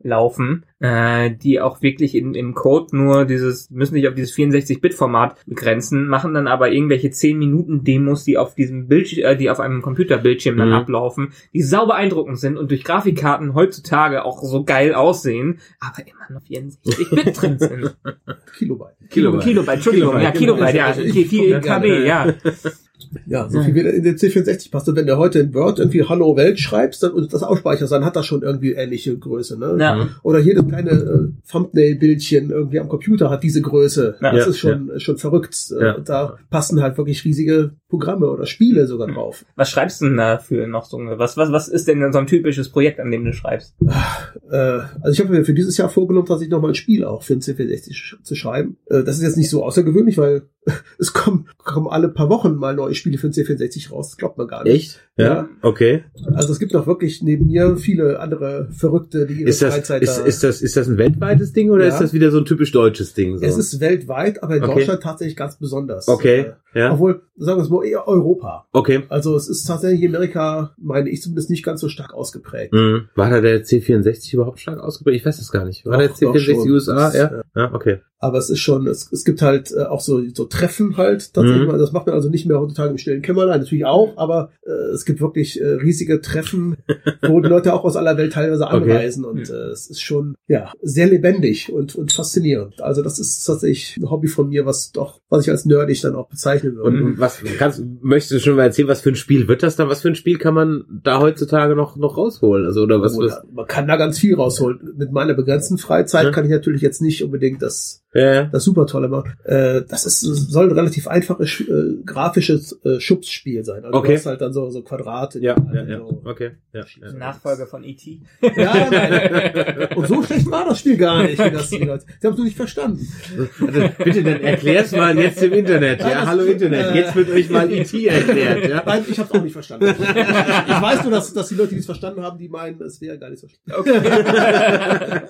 S2: laufen, äh, die auch wirklich in, im Code nur dieses, müssen sich auf dieses 64-Bit-Format begrenzen, machen dann aber irgendwelche 10-Minuten-Demos, die auf diesem Bildschirm, äh, die auf einem Computerbildschirm dann
S3: Mhm.
S2: ablaufen, die sau beeindruckend sind und durch Grafikkarten heutzutage auch so geil aussehen, aber immer noch 64-Bit drin sind.
S1: Kilobyte.
S2: Kilobyte, Kilobyte Entschuldigung, ja, Kilobyte, ja,
S1: Ich-
S2: viel, viel KB, ja.
S1: Ja, so viel wie in den C64 passt. Und wenn du heute in Word irgendwie Hallo Welt schreibst dann, und das ausspeicherst, dann hat das schon irgendwie ähnliche Größe. Ne?
S2: Ja.
S1: Oder jedes kleine äh, Thumbnail-Bildchen irgendwie am Computer hat diese Größe.
S2: Ja.
S1: das
S3: Ja,
S1: ist schon, schon verrückt. Äh,
S3: Ja.
S1: Und da passen halt wirklich riesige Programme oder Spiele sogar drauf.
S2: Was schreibst du denn dafür noch so? Was, was, was ist denn so ein typisches Projekt, an dem du schreibst?
S1: Äh, also ich habe mir für dieses Jahr vorgenommen, dass ich nochmal ein Spiel auch für den C64 sch- zu schreiben. Äh, das ist jetzt nicht so außergewöhnlich, weil es kommen, kommen alle paar Wochen mal neue Spiele für den C64 raus. Das glaubt man gar nicht.
S3: Echt? Ja.
S1: Ja.
S3: Okay.
S1: Also es gibt noch wirklich neben mir viele andere Verrückte, die ihre
S3: Ist das,
S1: Freizeit
S3: ist,
S1: da...
S3: ist das, ist das ein weltweites Ding oder
S1: Ja.
S3: ist das wieder so ein typisch deutsches Ding? So?
S1: es ist weltweit, aber in
S3: Okay.
S1: Deutschland tatsächlich ganz besonders.
S3: okay.
S1: Äh,
S3: Ja.
S1: Obwohl, sagen wir es mal, eher Europa.
S3: Okay.
S1: Also es ist tatsächlich Amerika, meine ich zumindest, nicht ganz so stark ausgeprägt.
S3: Mhm. War da der C64 überhaupt stark ausgeprägt? Ich weiß es gar nicht. War der
S1: Doch, doch
S3: C64
S1: schon.
S3: USA? Ja. Ja, okay.
S1: Aber es ist schon, es, es gibt halt äh, auch so, so Treffen halt tatsächlich
S3: Mhm.
S1: Das macht man also nicht mehr heutzutage im stillen Kämmerlein, natürlich auch, aber äh, es gibt wirklich äh, riesige Treffen, wo die Leute auch aus aller Welt teilweise
S3: Okay.
S1: anreisen und äh, es ist schon ja sehr lebendig und, und faszinierend. Also das ist tatsächlich ein Hobby von mir, was doch, was ich als nerdig dann auch bezeichnen würde.
S3: Und was kannst, möchtest du schon mal erzählen, was für ein Spiel wird das dann? Was für ein Spiel kann man da heutzutage noch, noch rausholen? Also, oder was, was?
S1: Oder man kann da ganz viel rausholen. Mit meiner begrenzten Freizeit
S3: Ja.
S1: kann ich natürlich jetzt nicht unbedingt das
S3: Ja.
S1: das super tolle machen. Äh, das ist soll ein relativ einfaches äh, grafisches äh, Schubsspiel sein. Also
S3: Okay.
S1: du hast halt dann so so Quadrate.
S3: Ja, ja, ja.
S1: So
S3: Okay. Ja, ja.
S2: Nachfolger von E.T.
S1: ja, nein. Und so schlecht war das Spiel gar nicht. Wie das die Leute, sie haben es nur nicht verstanden.
S3: Also, bitte, dann erklär's mal jetzt im Internet. Ja,
S1: das-
S3: hallo Internet.
S1: äh,
S3: Jetzt wird euch mal E.T. erklärt. Ja?
S1: Nein, ich habe es auch nicht verstanden. Ich, ich weiß nur, dass, dass die Leute, die es verstanden haben, die meinen, es wäre gar nicht so schlecht.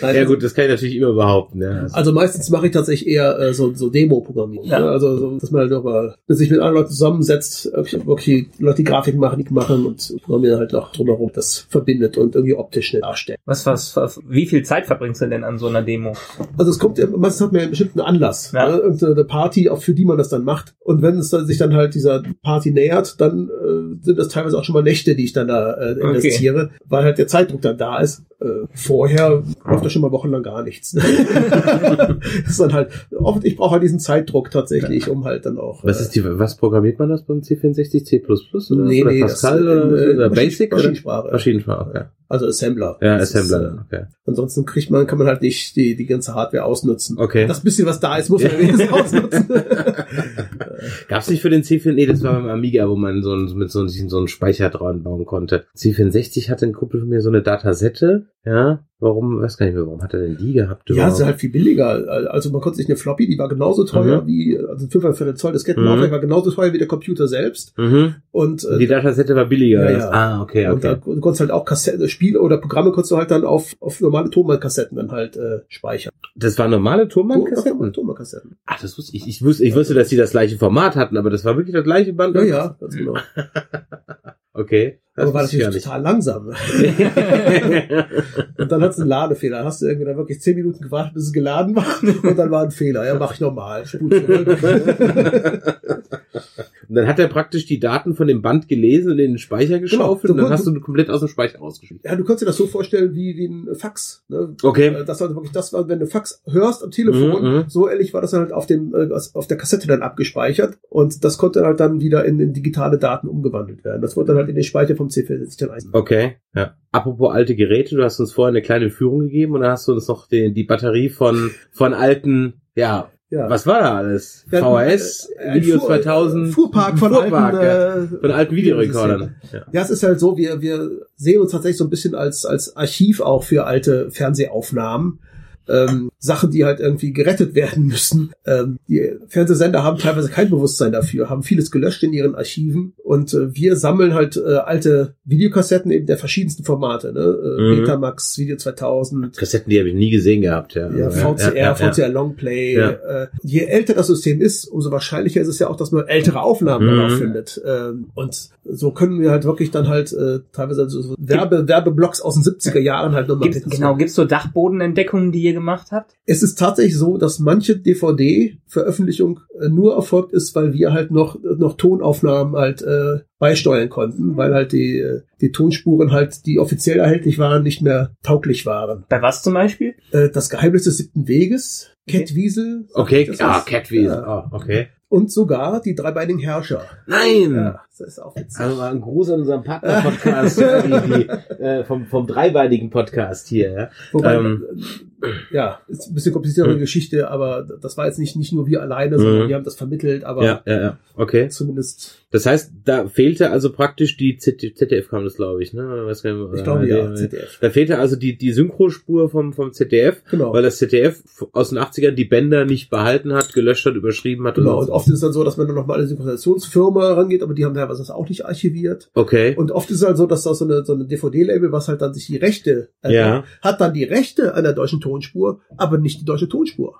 S1: Nein,
S3: ja
S1: also-
S3: gut, das kann ich natürlich immer behaupten. Ja. Also,
S1: Also meistens mache ich tatsächlich eher äh, so, so Demo-Programmierung.
S2: Ja.
S1: Ne? Also so, dass man halt auch mal sich mit anderen Leuten zusammensetzt, wirklich, Leute die Grafik machen, die machen und programmieren halt noch drumherum das verbindet und irgendwie optisch schnell darstellt.
S2: Was, was, was, wie viel Zeit verbringst du denn an so einer Demo?
S1: Also es kommt ja, meistens hat man ja einen bestimmten Anlass,
S2: Ja.
S1: ne? irgendeine Party, auch für die man das dann macht. Und wenn es dann, sich dann halt dieser Party nähert, dann äh, sind das teilweise auch schon mal Nächte, die ich dann da äh, investiere, weil halt der Zeitdruck dann da ist. Äh, vorher läuft da schon mal wochenlang gar nichts. das ist dann halt, oft, ich brauche halt diesen Zeitdruck tatsächlich, um halt dann auch.
S3: was ist die, was programmiert man das beim C64? C++ oder,
S1: Nee,
S3: oder
S1: nee,
S3: Pascal
S1: das,
S3: oder,
S1: äh,
S3: oder Basic oder?
S1: Maschinensprache.
S3: Maschinensprache, ja.
S1: Also Assembler.
S3: Ja,
S1: Das
S3: Assembler,
S1: Ist, äh,
S3: okay.
S1: ansonsten kriegt man, kann man halt nicht die, die ganze Hardware ausnutzen.
S3: Okay.
S1: Das bisschen, was da ist, muss man wenigstens ausnutzen.
S3: Gab's nicht für den C4, nee, das war beim Amiga, wo man so ein, mit so, einem- so einen Speicher dran bauen konnte. C64 hatte ein Kumpel von mir so eine Datasette, ja. Warum, weiß gar nicht mehr, warum hat er denn die gehabt?
S1: Ja,
S3: überhaupt?
S1: es ist halt viel billiger. Also man konnte sich eine Floppy, die war genauso teuer
S3: Mhm.
S1: wie, also ein 5,4 Zoll Diskettenlaufwerk
S3: Mhm.
S1: war genauso teuer wie der Computer selbst.
S3: mhm.
S1: Und, äh,
S3: Die Datasette war billiger.
S1: Ja, ja.
S3: Ah, okay,
S1: und da,
S3: okay.
S1: du konntest halt auch Kassette, Spiele oder Programme konntest du halt dann auf, auf normale Tonbandkassetten dann halt äh, speichern.
S3: Das waren normale Tonbandkassetten?
S1: Tonbandkassetten.
S3: Ach, das wusste ich. Ich wusste, ich wusste, dass die das gleiche Format hatten, aber das war wirklich das gleiche Band.
S1: Ja, ja, ganz genau.
S3: Okay. Das
S1: Aber war natürlich total langsam. Und dann hat es einen Ladefehler. Dann hast du irgendwie dann wirklich zehn Minuten gewartet, bis es geladen war. Und dann war ein Fehler. Ja, mach ich nochmal. Spul zurück.
S3: Und dann hat er praktisch die Daten von dem Band gelesen und in den Speicher geschaufelt
S1: Genau.
S3: und dann
S1: Du-
S3: hast du komplett aus dem Speicher rausgeschickt.
S1: Ja, du kannst dir das so vorstellen wie, wie ein Fax. Ne?
S3: Okay.
S1: Äh, Das war wirklich das, war, wenn du Fax hörst am Telefon,
S3: Mhm, mhm.
S1: so ehrlich war das dann halt auf dem äh, auf der Kassette dann abgespeichert und das konnte halt dann wieder in, in digitale Daten umgewandelt werden. Das wurde dann halt in den Speicher vom C64 dann ein.
S3: Okay, ja. Apropos alte Geräte, du hast uns vorhin eine kleine Führung gegeben und dann hast du uns noch die, die Batterie von, von alten, ja,
S1: Ja.
S3: was war da alles? VHS,
S1: äh,
S3: Video
S1: Fuhr-
S3: 2000,
S1: Fuhrpark von
S3: Fuhrpark,
S1: alten, äh,
S3: von alten Videorekordern. Ja.
S1: Ja, es ist halt so, wir, wir sehen uns tatsächlich so ein bisschen als, als Archiv auch für alte Fernsehaufnahmen. Ähm, Sachen, die halt irgendwie gerettet werden müssen. Ähm, die Fernsehsender haben teilweise kein Bewusstsein dafür, haben vieles gelöscht in ihren Archiven und äh, wir sammeln halt äh, alte Videokassetten eben der verschiedensten Formate, ne? Äh,
S3: Mhm.
S1: Betamax, Video 2000,
S3: Kassetten, die habe ich nie gesehen gehabt, ja.
S1: ja, VCR,
S3: ja, ja,
S1: VCR Longplay.
S3: Ja.
S1: Äh, je älter das System ist, umso wahrscheinlicher ist es ja auch, dass man ältere Aufnahmen
S3: Mhm.
S1: darauf findet. Ähm, und so können wir halt wirklich dann halt äh, teilweise so Werbe, Werbeblocks aus den 70er Jahren halt nochmal
S2: Gibt, genau, gibt's so Dachbodenentdeckungen, die ihr gemacht habt?
S1: Es ist tatsächlich so, dass manche DVD-Veröffentlichung äh, nur erfolgt ist, weil wir halt noch, noch Tonaufnahmen halt äh, beisteuern konnten, weil halt die, äh, die Tonspuren halt, die offiziell erhältlich waren, nicht mehr tauglich waren.
S2: Bei was zum Beispiel?
S1: Äh, das Geheimnis des siebten Weges, Cat Wiesel.
S3: Okay, ah,
S1: ist-
S3: Catwiesel,
S1: Ja.
S3: ah, okay.
S1: Und sogar die dreibeinigen Herrscher.
S3: Nein!
S1: Ja, das ist auch witzig.
S3: Also mal ein Gruß an unseren Partner-Podcast, äh, vom, vom dreibeinigen Podcast hier, ja.
S1: Wobei,
S3: ähm,
S1: äh, ja, ist ein bisschen kompliziertere
S3: Hm.
S1: Geschichte, aber das war jetzt nicht, nicht nur wir alleine, sondern
S3: Mhm.
S1: wir haben das vermittelt, aber
S3: Ja, ja, ja. Okay.
S1: zumindest,
S3: Das heißt, da fehlte also praktisch die ZD ZDF kam das, glaube ich, ne? Kann
S1: ich glaube ja. ZDF.
S3: Da fehlte also die, die Synchrospur vom, vom ZDF,
S1: Genau.
S3: weil das ZDF aus den 80ern die Bänder nicht behalten hat, gelöscht hat, überschrieben hat.
S1: Genau,
S3: und
S1: und oft ist es dann so, dass man dann nochmal eine Synchronisationsfirma rangeht, aber die haben teilweise das auch nicht archiviert.
S3: Okay.
S1: Und oft ist es halt so, dass da so eine, so eine DVD-Label, was halt dann sich die Rechte äh,
S3: Ja.
S1: hat dann die Rechte an der deutschen Tonspur, aber nicht die deutsche Tonspur.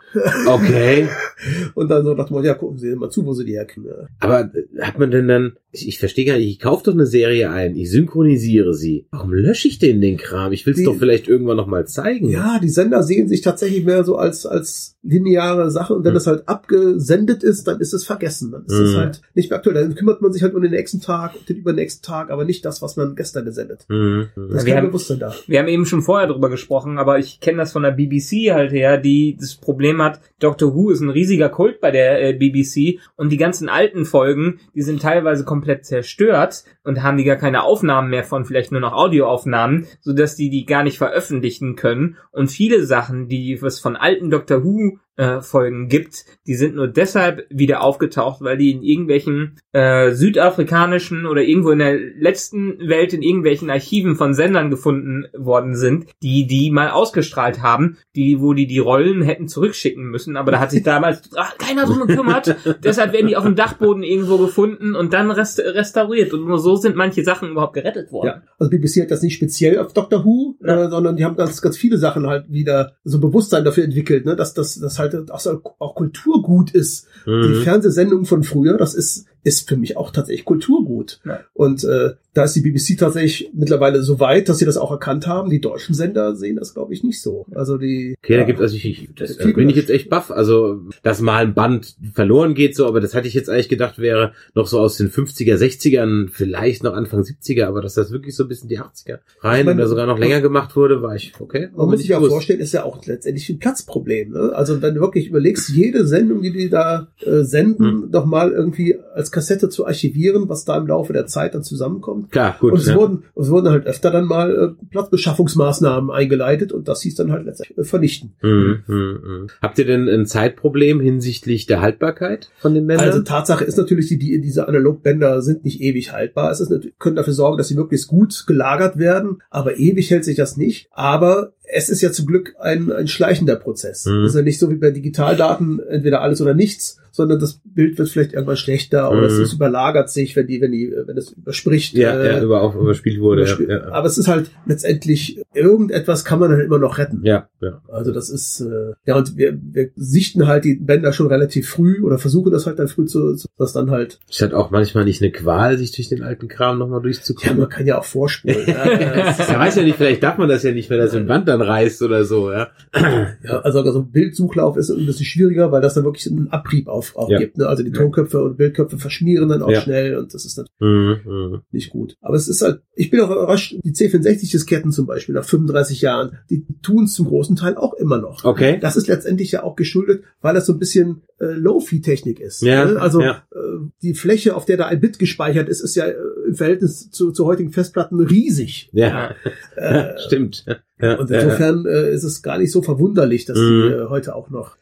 S3: Okay.
S1: Und dann so dachte man, ja, gucken Sie mal zu, wo sie die herkennen.
S3: Aber äh, hat man denn dann, ich, ich verstehe gar nicht, ich kaufe doch eine Serie ein, ich synchronisiere sie. Warum lösche ich denn den Kram? Ich will es doch vielleicht irgendwann nochmal zeigen.
S1: Ja, die Sender sehen sich tatsächlich mehr so als, als lineare Sache und wenn
S3: Mhm.
S1: es halt abgesendet ist, dann ist es vergessen. Dann ist es
S3: Mhm.
S1: halt nicht mehr aktuell. Dann kümmert man sich halt um den nächsten Tag und den übernächsten Tag, aber nicht das, was man gestern gesendet.
S3: Mhm.
S1: Das
S3: Mhm.
S1: ist
S2: Wir
S1: kein
S2: haben-
S1: Bewusstsein da.
S2: Wir haben eben schon vorher drüber gesprochen, aber ich kenne das von der BBC halt her, die das Problem hat, Doctor Who ist ein riesiger Kult bei der äh, BBC und die ganzen alten Folgen, die sind teilweise komplett zerstört und haben die gar keine Aufnahmen mehr von, vielleicht nur noch Audioaufnahmen, sodass die die gar nicht veröffentlichen können und viele Sachen, die es von alten Doctor Who new äh, Folgen gibt, die sind nur deshalb wieder aufgetaucht, weil die in irgendwelchen äh, südafrikanischen oder irgendwo in der letzten Welt in irgendwelchen Archiven von Sendern gefunden worden sind, die die mal ausgestrahlt haben, die wo die die Rollen hätten zurückschicken müssen, aber da hat sich damals ach, keiner drum gekümmert, deshalb werden die auf dem Dachboden irgendwo gefunden und dann rest restauriert und nur so sind manche Sachen überhaupt gerettet worden.
S1: Ja, also BBC hat das nicht speziell auf Doctor Who,
S2: Ja.
S1: äh, sondern die haben ganz, ganz viele Sachen halt wieder so Bewusstsein dafür entwickelt, ne, dass das, das halt auch, auch Kulturgut ist. Die
S3: Mhm.
S1: Fernsehsendung von früher, das ist, ist für mich auch tatsächlich Kulturgut.
S2: Ja.
S1: Und äh, da ist die BBC tatsächlich mittlerweile so weit, dass sie das auch erkannt haben. Die deutschen Sender sehen das, glaube ich, nicht so. Also die.
S3: Okay, da
S1: ja.
S3: gibt also ich, ich das, da bin ich jetzt echt baff. Also, dass mal ein Band verloren geht, so, aber das hatte ich jetzt eigentlich gedacht, wäre noch so aus den 50er, 60ern, vielleicht noch Anfang 70er, aber dass das wirklich so bis in die 80er rein
S1: Ich meine,
S3: oder sogar noch länger gemacht wurde, war ich, okay.
S1: Man muss sich ja vorstellen, ist ja auch letztendlich ein Platzproblem. Ne? Also wenn du wirklich überlegst, jede Sendung, die die da äh, senden,
S3: Hm.
S1: doch mal irgendwie als Kassette zu archivieren, was da im Laufe der Zeit dann zusammenkommt.
S3: Klar, gut.
S1: und es
S3: ja.
S1: wurden, es wurden halt öfter dann mal äh, Platzbeschaffungsmaßnahmen eingeleitet und das hieß dann halt letztendlich äh, vernichten.
S3: Mhm, mhm, mhm. Habt ihr denn ein Zeitproblem hinsichtlich der Haltbarkeit von den Bändern?
S1: Also Tatsache ist natürlich, die, die diese Analogbänder sind nicht ewig haltbar. Es ist können dafür sorgen, dass sie möglichst gut gelagert werden, aber ewig hält sich das nicht. Aber es ist ja zum Glück ein, ein schleichender Prozess.
S3: Mhm.
S1: Ist ja nicht so wie bei Digitaldaten, entweder alles oder nichts, sondern das Bild wird vielleicht irgendwann schlechter oder
S3: Mhm.
S1: es ist überlagert sich, wenn die, wenn die, wenn es überspricht.
S3: ja,
S1: äh,
S3: ja, über, auch überspielt wurde.
S1: überspielt.
S3: Ja, ja.
S1: Aber es ist halt letztendlich, irgendetwas kann man halt immer noch retten.
S3: ja, ja.
S1: Also das ist, äh, ja, und wir, wir sichten halt die Bänder schon relativ früh oder versuchen das halt dann früh zu, zu dass dann halt,
S3: Ist halt auch manchmal nicht eine Qual, sich durch den alten Kram nochmal
S1: ja,
S3: durchzukommen.
S1: man kann ja auch vorspulen. ja, das ist-
S3: Er weiß ja nicht, vielleicht darf man das ja nicht, wenn das im Band dann reißt oder so, ja.
S1: Ja, also, also ein Bildsuchlauf ist ein bisschen schwieriger, weil das dann wirklich einen Abrieb auf, auf
S3: Ja.
S1: gibt. Ne? Also die
S3: Ja.
S1: Tonköpfe und Bildköpfe verschmieren dann auch
S3: Ja.
S1: schnell und das ist natürlich
S3: Mhm, mhm.
S1: nicht gut. Aber es ist halt, ich bin auch überrascht, die C64-Disketten zum Beispiel nach 35 Jahren, die tun es zum großen Teil auch immer noch.
S3: Okay.
S1: Das ist letztendlich ja auch geschuldet, weil das so ein bisschen äh, Low-Fi-Technik ist.
S3: Ja,
S1: ne? Also
S3: ja.
S1: äh, die Fläche, auf der da ein Bit gespeichert ist, ist ja äh, im Verhältnis zu, zu heutigen Festplatten riesig.
S3: Ja,
S1: Äh,
S3: stimmt. Ja,
S1: und
S3: ja, ja.
S1: insofern äh, ist es gar nicht so verwunderlich, dass
S3: Mhm.
S1: die äh, heute auch noch.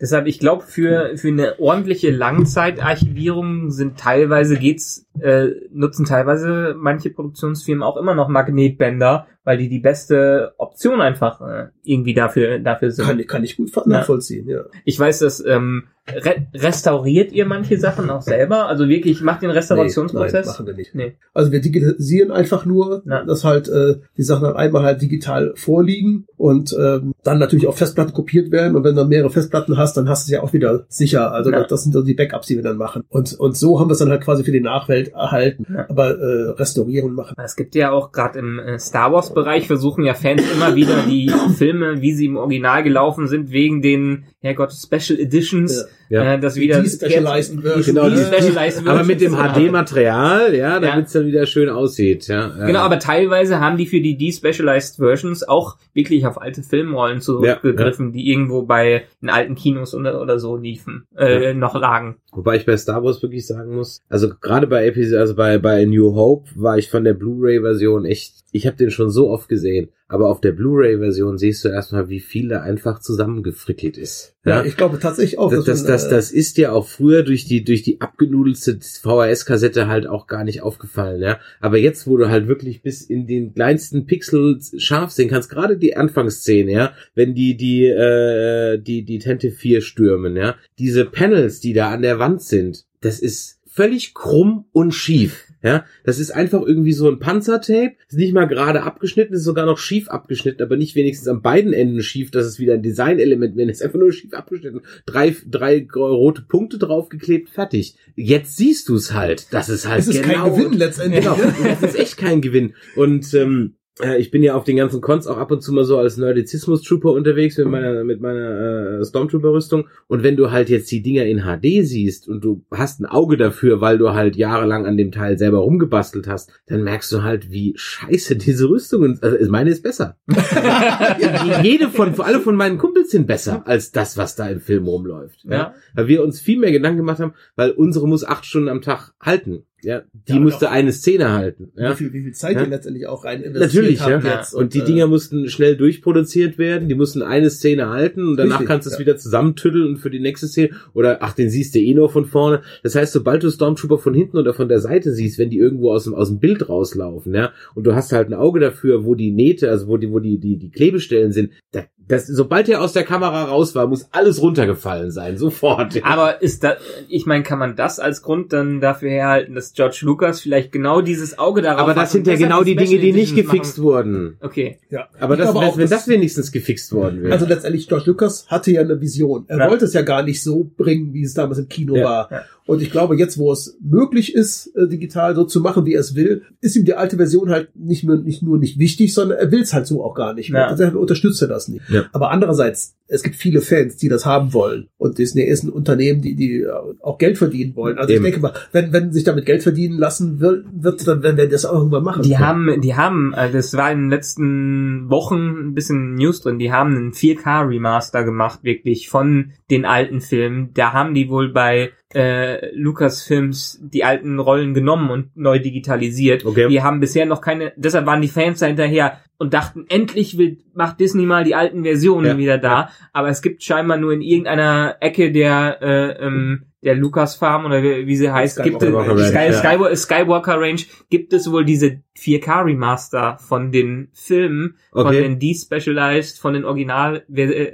S2: Deshalb, ich glaube, für, für eine ordentliche Langzeitarchivierung sind teilweise geht's, äh, nutzen teilweise manche Produktionsfirmen auch immer noch Magnetbänder, weil die die beste Option einfach äh, irgendwie dafür, dafür sind.
S1: Kann, kann ich gut nachvollziehen, ja.
S2: Ich weiß, dass ähm, re restauriert ihr manche Sachen auch selber? Also wirklich macht den
S1: Nee,
S2: Restaurationsprozess?
S1: nein, machen wir nicht.
S2: Nee.
S1: Also wir digitalisieren einfach nur,
S2: Ja.
S1: dass halt äh, die Sachen dann einmal halt digital vorliegen und ähm, dann natürlich auf Festplatten kopiert werden. Und wenn du dann mehrere Festplatten hast, dann hast du es ja auch wieder sicher. Also
S2: Ja.
S1: das, das sind dann die Backups, die wir dann machen. Und, und so haben wir es dann halt quasi für die Nachwelt erhalten.
S2: Ja.
S1: Aber äh, restaurieren machen.
S2: Es gibt ja auch gerade im äh, Star Wars Bereich versuchen ja Fans immer wieder die Filme, wie sie im Original gelaufen sind, wegen den Herrgott Special Editions,
S3: Ja.
S2: Äh, das wieder
S1: Die Specialized Version.
S3: Genau,
S2: die Specialized
S3: Aber mit dem. HD-Material, ja, damit
S2: Ja.
S3: es dann wieder schön aussieht. Ja, ja.
S2: Genau, aber teilweise haben die für die Despecialized Versions auch wirklich auf alte Filmrollen zurückgegriffen, die irgendwo bei den alten Kinos oder, oder so liefen, äh, noch lagen.
S3: Wobei ich bei Star Wars wirklich sagen muss, also gerade bei Episode, also bei, bei New Hope war ich von der Blu-ray-Version echt, ich habe den schon so oft gesehen, aber auf der Blu-ray-Version siehst du erstmal, wie viel da einfach zusammengefrickelt ist.
S1: Ja, ich glaube tatsächlich auch.
S3: das, das,
S1: man,
S3: das,
S1: äh,
S3: das ist dir auch früher durch die, durch die abgenudelte VHS-Kassette halt auch gar nicht aufgefallen, ja. Aber jetzt, wo du halt wirklich bis in den kleinsten Pixel scharf sehen kannst, gerade die Anfangsszene, ja, wenn die, die, äh, die, die Tente 4 stürmen, ja, diese Panels, die da an der Wand sind, das ist völlig krumm und schief. Ja, das ist einfach irgendwie so ein Panzertape, ist nicht mal gerade abgeschnitten, ist sogar noch schief abgeschnitten, aber nicht wenigstens an beiden Enden schief, dass es wieder ein Designelement wäre, ist einfach nur schief abgeschnitten. Drei, drei rote Punkte draufgeklebt, fertig. Jetzt siehst du es halt, das ist halt
S1: es ist
S3: genau,
S1: kein Gewinn letztendlich.
S3: Genau,
S1: ne?
S3: das ist echt kein Gewinn. Und ähm, äh, ich bin ja auf den ganzen Cons auch ab und zu mal so als Nerdizismus-Trooper unterwegs mit meiner mit meiner äh, Stormtrooper-Rüstung. Und wenn du halt jetzt die Dinger in HD siehst und du hast ein Auge dafür, weil du halt jahrelang an dem Teil selber rumgebastelt hast, dann merkst du halt, wie scheiße diese Rüstungen. Also meine ist besser. Jede von alle von meinen Kumpels sind besser als das, was da im Film rumläuft.
S2: Ja.
S3: Weil wir uns viel mehr Gedanken gemacht haben, weil unsere muss acht Stunden am Tag halten. Ja, die
S1: Ja,
S3: musste eine Szene halten. Ja.
S1: Wie, viel, wie viel Zeit
S3: Ja.
S1: ihr letztendlich auch rein investiert
S3: Natürlich, ja.
S1: habt jetzt.
S3: Und die
S1: äh,
S3: Dinger mussten schnell durchproduziert werden, die mussten eine Szene halten und danach
S1: Richtig,
S3: kannst du es
S1: ja.
S3: wieder zusammentüddeln und für die nächste Szene oder ach, den siehst du eh nur von vorne. Das heißt, sobald du Stormtrooper von hinten oder von der Seite siehst, wenn die irgendwo aus dem aus dem Bild rauslaufen, ja, und du hast halt ein Auge dafür, wo die Nähte, also wo die wo die die die Klebestellen sind, da, das sobald der aus der Kamera raus war, muss alles runtergefallen sein, sofort.
S2: Aber ist da, ich meine, kann man das als Grund dann dafür herhalten, dass George Lucas vielleicht genau dieses Auge darauf
S3: Aber das sind ja genau die Dinge, die nicht gefixt
S2: machen?
S3: wurden.
S2: Okay.
S1: Ja.
S3: Aber das,
S1: auch,
S3: wenn
S1: das-
S3: das wenigstens gefixt worden wäre.
S1: Also letztendlich, George Lucas hatte ja eine Vision. Er
S2: Ja.
S1: wollte es ja gar nicht so bringen, wie es damals im Kino
S3: Ja.
S1: war.
S2: Ja.
S1: Und ich glaube, jetzt, wo es möglich ist, äh, digital so zu machen, wie er es will, ist ihm die alte Version halt nicht, mehr, nicht nur nicht wichtig, sondern er will es halt so auch gar nicht.
S2: Ja.
S1: mehr. Deshalb unterstützt er das nicht.
S3: Ja.
S1: Aber andererseits, es gibt viele Fans, die das haben wollen. Und Disney ist ein Unternehmen, die, die äh, auch Geld verdienen wollen. Also
S3: Eben.
S1: ich denke mal, wenn, wenn sich damit Geld verdienen lassen wird, wird dann werden wir das auch irgendwann machen.
S2: Die
S1: können.
S2: haben, die haben, äh, das war in den letzten Wochen ein bisschen News drin, die haben einen 4K Remaster gemacht, wirklich von den alten Filmen. Da haben die wohl bei äh, Lucasfilms die alten Rollen genommen und neu digitalisiert.
S3: Okay.
S2: Die haben bisher noch keine, deshalb waren die Fans da hinterher und dachten, endlich will, macht Disney mal die alten Versionen
S3: Ja,
S2: wieder da. Aber es gibt scheinbar nur in irgendeiner Ecke der, äh, ähm, der Lucas Farm oder wie, wie sie heißt, gibt es,
S1: Skywalker Range,
S2: Sky,
S3: ja.
S2: Skywalker, Skywalker Range, gibt es wohl diese 4K Remaster von den Filmen, von
S3: Okay.
S2: den Despecialized, von den Original, äh, äh,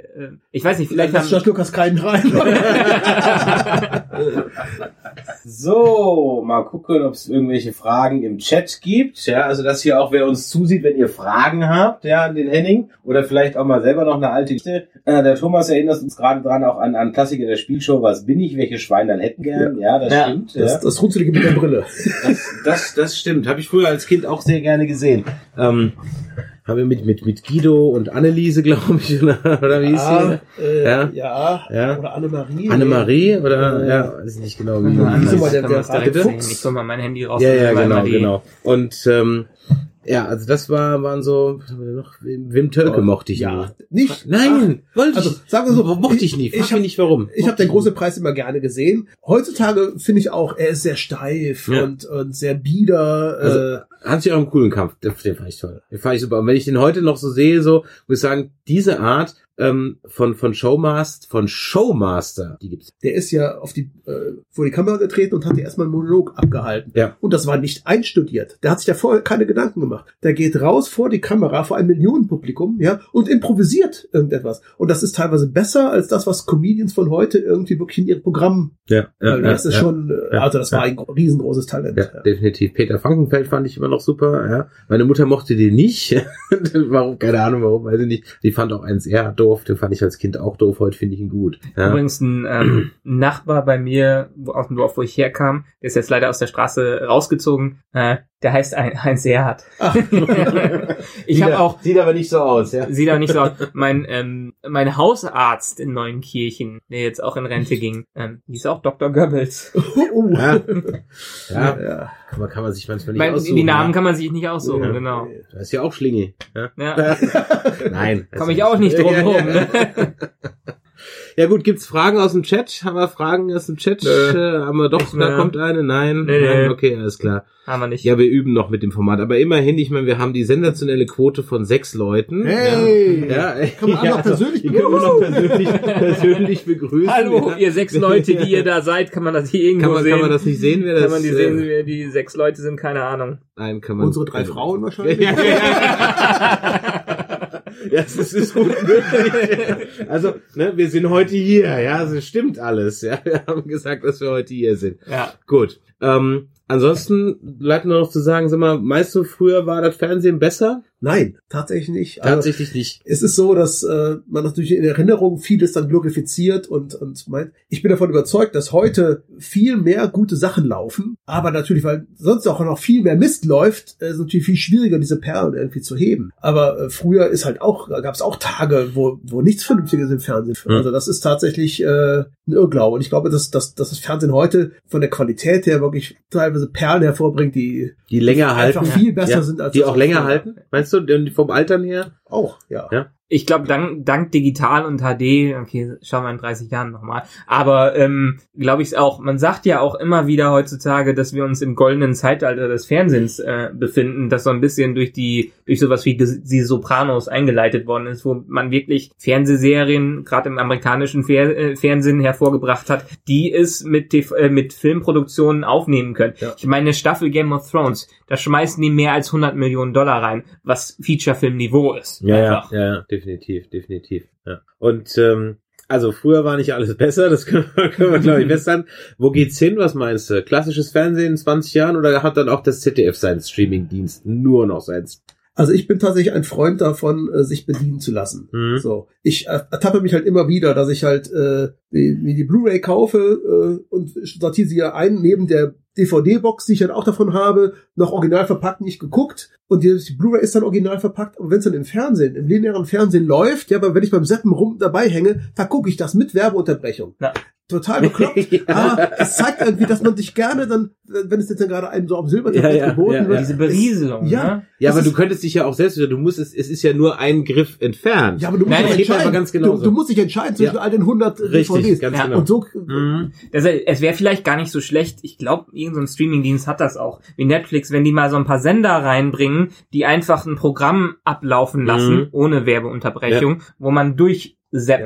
S2: ich weiß nicht, vielleicht haben,
S1: George Lucas keinen rein.
S3: So, mal gucken, ob es irgendwelche Fragen im Chat gibt. Ja, also dass hier auch wer uns zusieht, wenn ihr Fragen habt, ja, an den Henning oder vielleicht auch mal selber noch eine alte Geschichte. Äh, der Thomas erinnert uns gerade dran auch an, an Klassiker der Spielshow. Was bin ich? Welche Schweine dann hätten gern? Ja, das
S2: Ja.
S3: stimmt.
S1: Das,
S3: ja.
S1: das Runzelige mit der Brille.
S3: Das, das, das stimmt. Habe ich früher als Kind auch sehr gerne gesehen. Ähm, haben wir mit, mit, mit Guido und Anneliese, glaube ich, oder, oder wie hieß
S1: ja,
S3: sie?
S1: äh,
S3: Ja.
S1: ja.
S3: Ja.
S1: Oder Annemarie.
S3: Annemarie oder,
S1: Äh,
S3: ja, weiß ich nicht genau, wie
S1: Anneliese
S3: heißt.
S1: mal der-. Fuchs.
S2: Ich hol mal mein Handy raus.
S3: Ja, ja, genau, genau. Und ähm, ja, also das war, waren so, was haben wir noch? Wim Tölke mochte ich
S1: Oh, ja.
S3: nie.
S1: Nicht?
S3: Nein, wollte
S1: Also,
S3: ich.
S1: sagen wir so,
S3: mochte ich nie.
S1: ich
S3: Frag
S1: hab-
S3: mich nicht warum.
S1: Ich habe den großen Preis immer gerne gesehen. Heutzutage finde ich auch, er ist sehr steif
S3: Ja.
S1: und, und sehr bieder.
S3: Also,
S1: äh,
S3: Hat sich auch einen coolen Kampf. Den, den fand ich toll. Den fand ich super. Und wenn ich den heute noch so sehe, so, muss ich sagen, diese Art ähm, von, von Showmaster, von Showmaster, die gibt's.
S1: der ist ja auf die, äh, vor die Kamera getreten und hat dir erstmal einen Monolog abgehalten.
S3: Ja.
S1: Und das war nicht einstudiert. Der hat sich ja vorher keine Gedanken gemacht. Der geht raus vor die Kamera, vor einem Millionenpublikum, ja, und improvisiert irgendetwas. Und das ist teilweise besser als das, was Comedians von heute irgendwie wirklich in ihrem Programm.
S3: Ja,
S1: Ja, das ist schon, äh,
S3: ja,
S1: also das war
S3: ja.
S1: ein riesengroßes Talent.
S3: Ja, definitiv. Peter Frankenfeld fand ich immer noch super. Ja. Meine Mutter mochte den nicht. warum? Keine Ahnung, warum, weiß ich nicht. Die fand auch 1R doof. Den fand ich als Kind auch doof. Heute finde ich ihn gut. Ja.
S2: Übrigens ein ähm, Nachbar bei mir, wo, aus dem Dorf, wo ich herkam, der ist jetzt leider aus der Straße rausgezogen. Äh, der heißt ein, Heinz Erhard.
S1: Ach.
S2: ich habe auch,
S3: Sieht aber nicht so aus, ja.
S2: sieht auch nicht so aus, mein, ähm, mein Hausarzt in Neunkirchen, der jetzt auch in Rente ging, ähm, hieß auch Dr. Goebbels.
S1: oh.
S3: Ja. ja.
S1: Ja.
S3: Kann, man, kann man sich manchmal nicht
S2: Mein,
S3: aussuchen.
S2: die Namen
S3: ja.
S2: kann man sich nicht aussuchen,
S3: Ja.
S2: genau.
S3: Da ist ja auch Schlingi. Ja.
S2: Ja.
S3: Nein.
S2: Komme ich auch nicht drum rum.
S3: Ja gut, gibt's Fragen aus dem Chat? Haben wir Fragen aus dem Chat?
S2: Nö.
S3: Äh, haben wir doch, da kommt eine? Nein.
S2: Nee.
S3: Nein, okay, alles klar.
S2: Haben wir nicht.
S3: Ja, wir üben noch mit dem Format. Aber immerhin, ich meine, wir haben die sensationelle Quote von sechs Leuten.
S1: Hey!
S3: Ja, ja.
S1: Kann man auch noch persönlich
S3: die können wir noch persönlich, persönlich begrüßen.
S2: Hallo,
S3: ja.
S2: ihr sechs Leute, die ihr da seid, kann man das hier irgendwo
S3: Kann man,
S2: sehen?
S3: kann man das nicht sehen, wer das
S2: Kann man die sehen,
S3: äh,
S2: wer die sechs Leute sind? Keine Ahnung.
S3: Nein, kann man.
S1: Unsere drei Frauen wahrscheinlich.
S3: Ja, das ist, ist gut möglich. Also, ne, wir sind heute hier, ja, es stimmt alles. Ja, wir haben gesagt, dass wir heute hier sind.
S2: Ja.
S3: Gut. Ähm, ansonsten bleibt nur noch zu sagen, sag mal, meinst du, früher war das Fernsehen besser?
S1: Nein, tatsächlich nicht. Also,
S3: Tatsächlich nicht.
S1: es ist so, dass äh, man natürlich in Erinnerung vieles dann glorifiziert und, und meint, ich bin davon überzeugt, dass heute viel mehr gute Sachen laufen, aber natürlich, weil sonst auch noch viel mehr Mist läuft, äh, ist es natürlich viel schwieriger, diese Perlen irgendwie zu heben. Aber äh, früher ist halt auch, gab es auch Tage, wo, wo nichts Vernünftiges im Fernsehen.
S3: Hm.
S1: Also das ist tatsächlich äh, ein Irrglaube. Und ich glaube, dass, dass, dass das Fernsehen heute von der Qualität her wirklich teilweise Perlen hervorbringt, die
S3: Die länger halten.
S1: einfach viel besser sind als
S3: die auch länger halten? Meinst du, vom Altern her?
S1: Auch, ja.
S3: Ja.
S2: Ich glaube, dank, dank digital und HD, okay, schauen wir in 30 Jahren nochmal. Aber ähm, glaube ich es auch, man sagt ja auch immer wieder heutzutage, dass wir uns im goldenen Zeitalter des Fernsehens äh, befinden, das so ein bisschen durch die, durch sowas wie die Sopranos eingeleitet worden ist, wo man wirklich Fernsehserien, gerade im amerikanischen Fer äh, Fernsehen hervorgebracht hat, die es mit, TV, äh, mit Filmproduktionen aufnehmen können.
S1: Ja.
S2: Ich meine, eine Staffel Game of Thrones, da schmeißen die mehr als 100 Millionen Dollar rein, was Feature-Film-Niveau ist.
S3: Ja,
S2: Einfach.
S3: ja, ja, definitiv, definitiv. Ja. Und ähm, also früher war nicht alles besser, das können wir, können wir glaube ich festhalten. Wo geht's hin? Was meinst du? Klassisches Fernsehen in 20 Jahren oder hat dann auch das ZDF seinen Streamingdienst nur noch seins?
S1: Also ich bin tatsächlich ein Freund davon, äh, sich bedienen zu lassen.
S3: Mhm.
S1: So, ich äh, ertappe mich halt immer wieder, dass ich halt äh, die- mir die Blu-ray kaufe äh, und sortiere sie ja ein neben der DVD-Box, die ich halt auch davon habe, noch original verpackt, nicht geguckt. Und die, die Blu-ray ist dann original verpackt. Aber wenn es dann im Fernsehen, im linearen Fernsehen läuft, ja, aber wenn ich beim Seppen rum dabei hänge, da gucke ich das mit Werbeunterbrechung.
S2: Ja.
S1: Total bekloppt. Aber es zeigt irgendwie, dass man sich gerne dann, wenn es jetzt dann gerade einem so am Silbertablett
S3: Ja, ja,
S1: geboten
S3: ja,
S1: wird,
S3: ja.
S2: Diese Berieselung,
S1: Ja.
S2: ne?
S3: Ja, aber du
S1: ist-
S3: könntest dich ja auch selbst, du musst es, es ist ja nur ein Griff entfernt.
S1: Ja, aber du musst
S2: Nein,
S1: dich entscheiden.
S3: aber ganz
S1: du,
S3: genauso.
S1: du musst dich entscheiden zwischen
S3: Ja.
S1: all den 100
S3: Richtig,
S1: DVDs.
S3: ganz
S2: Ja.
S3: genau.
S1: Und so,
S3: Mhm.
S2: Das, es wäre vielleicht gar nicht so schlecht. Ich glaube, irgendein Streamingdienst hat das auch. Wie Netflix, wenn die mal so ein paar Sender reinbringen, die einfach ein Programm ablaufen lassen,
S3: Mhm.
S2: ohne Werbeunterbrechung, wo man durchseppen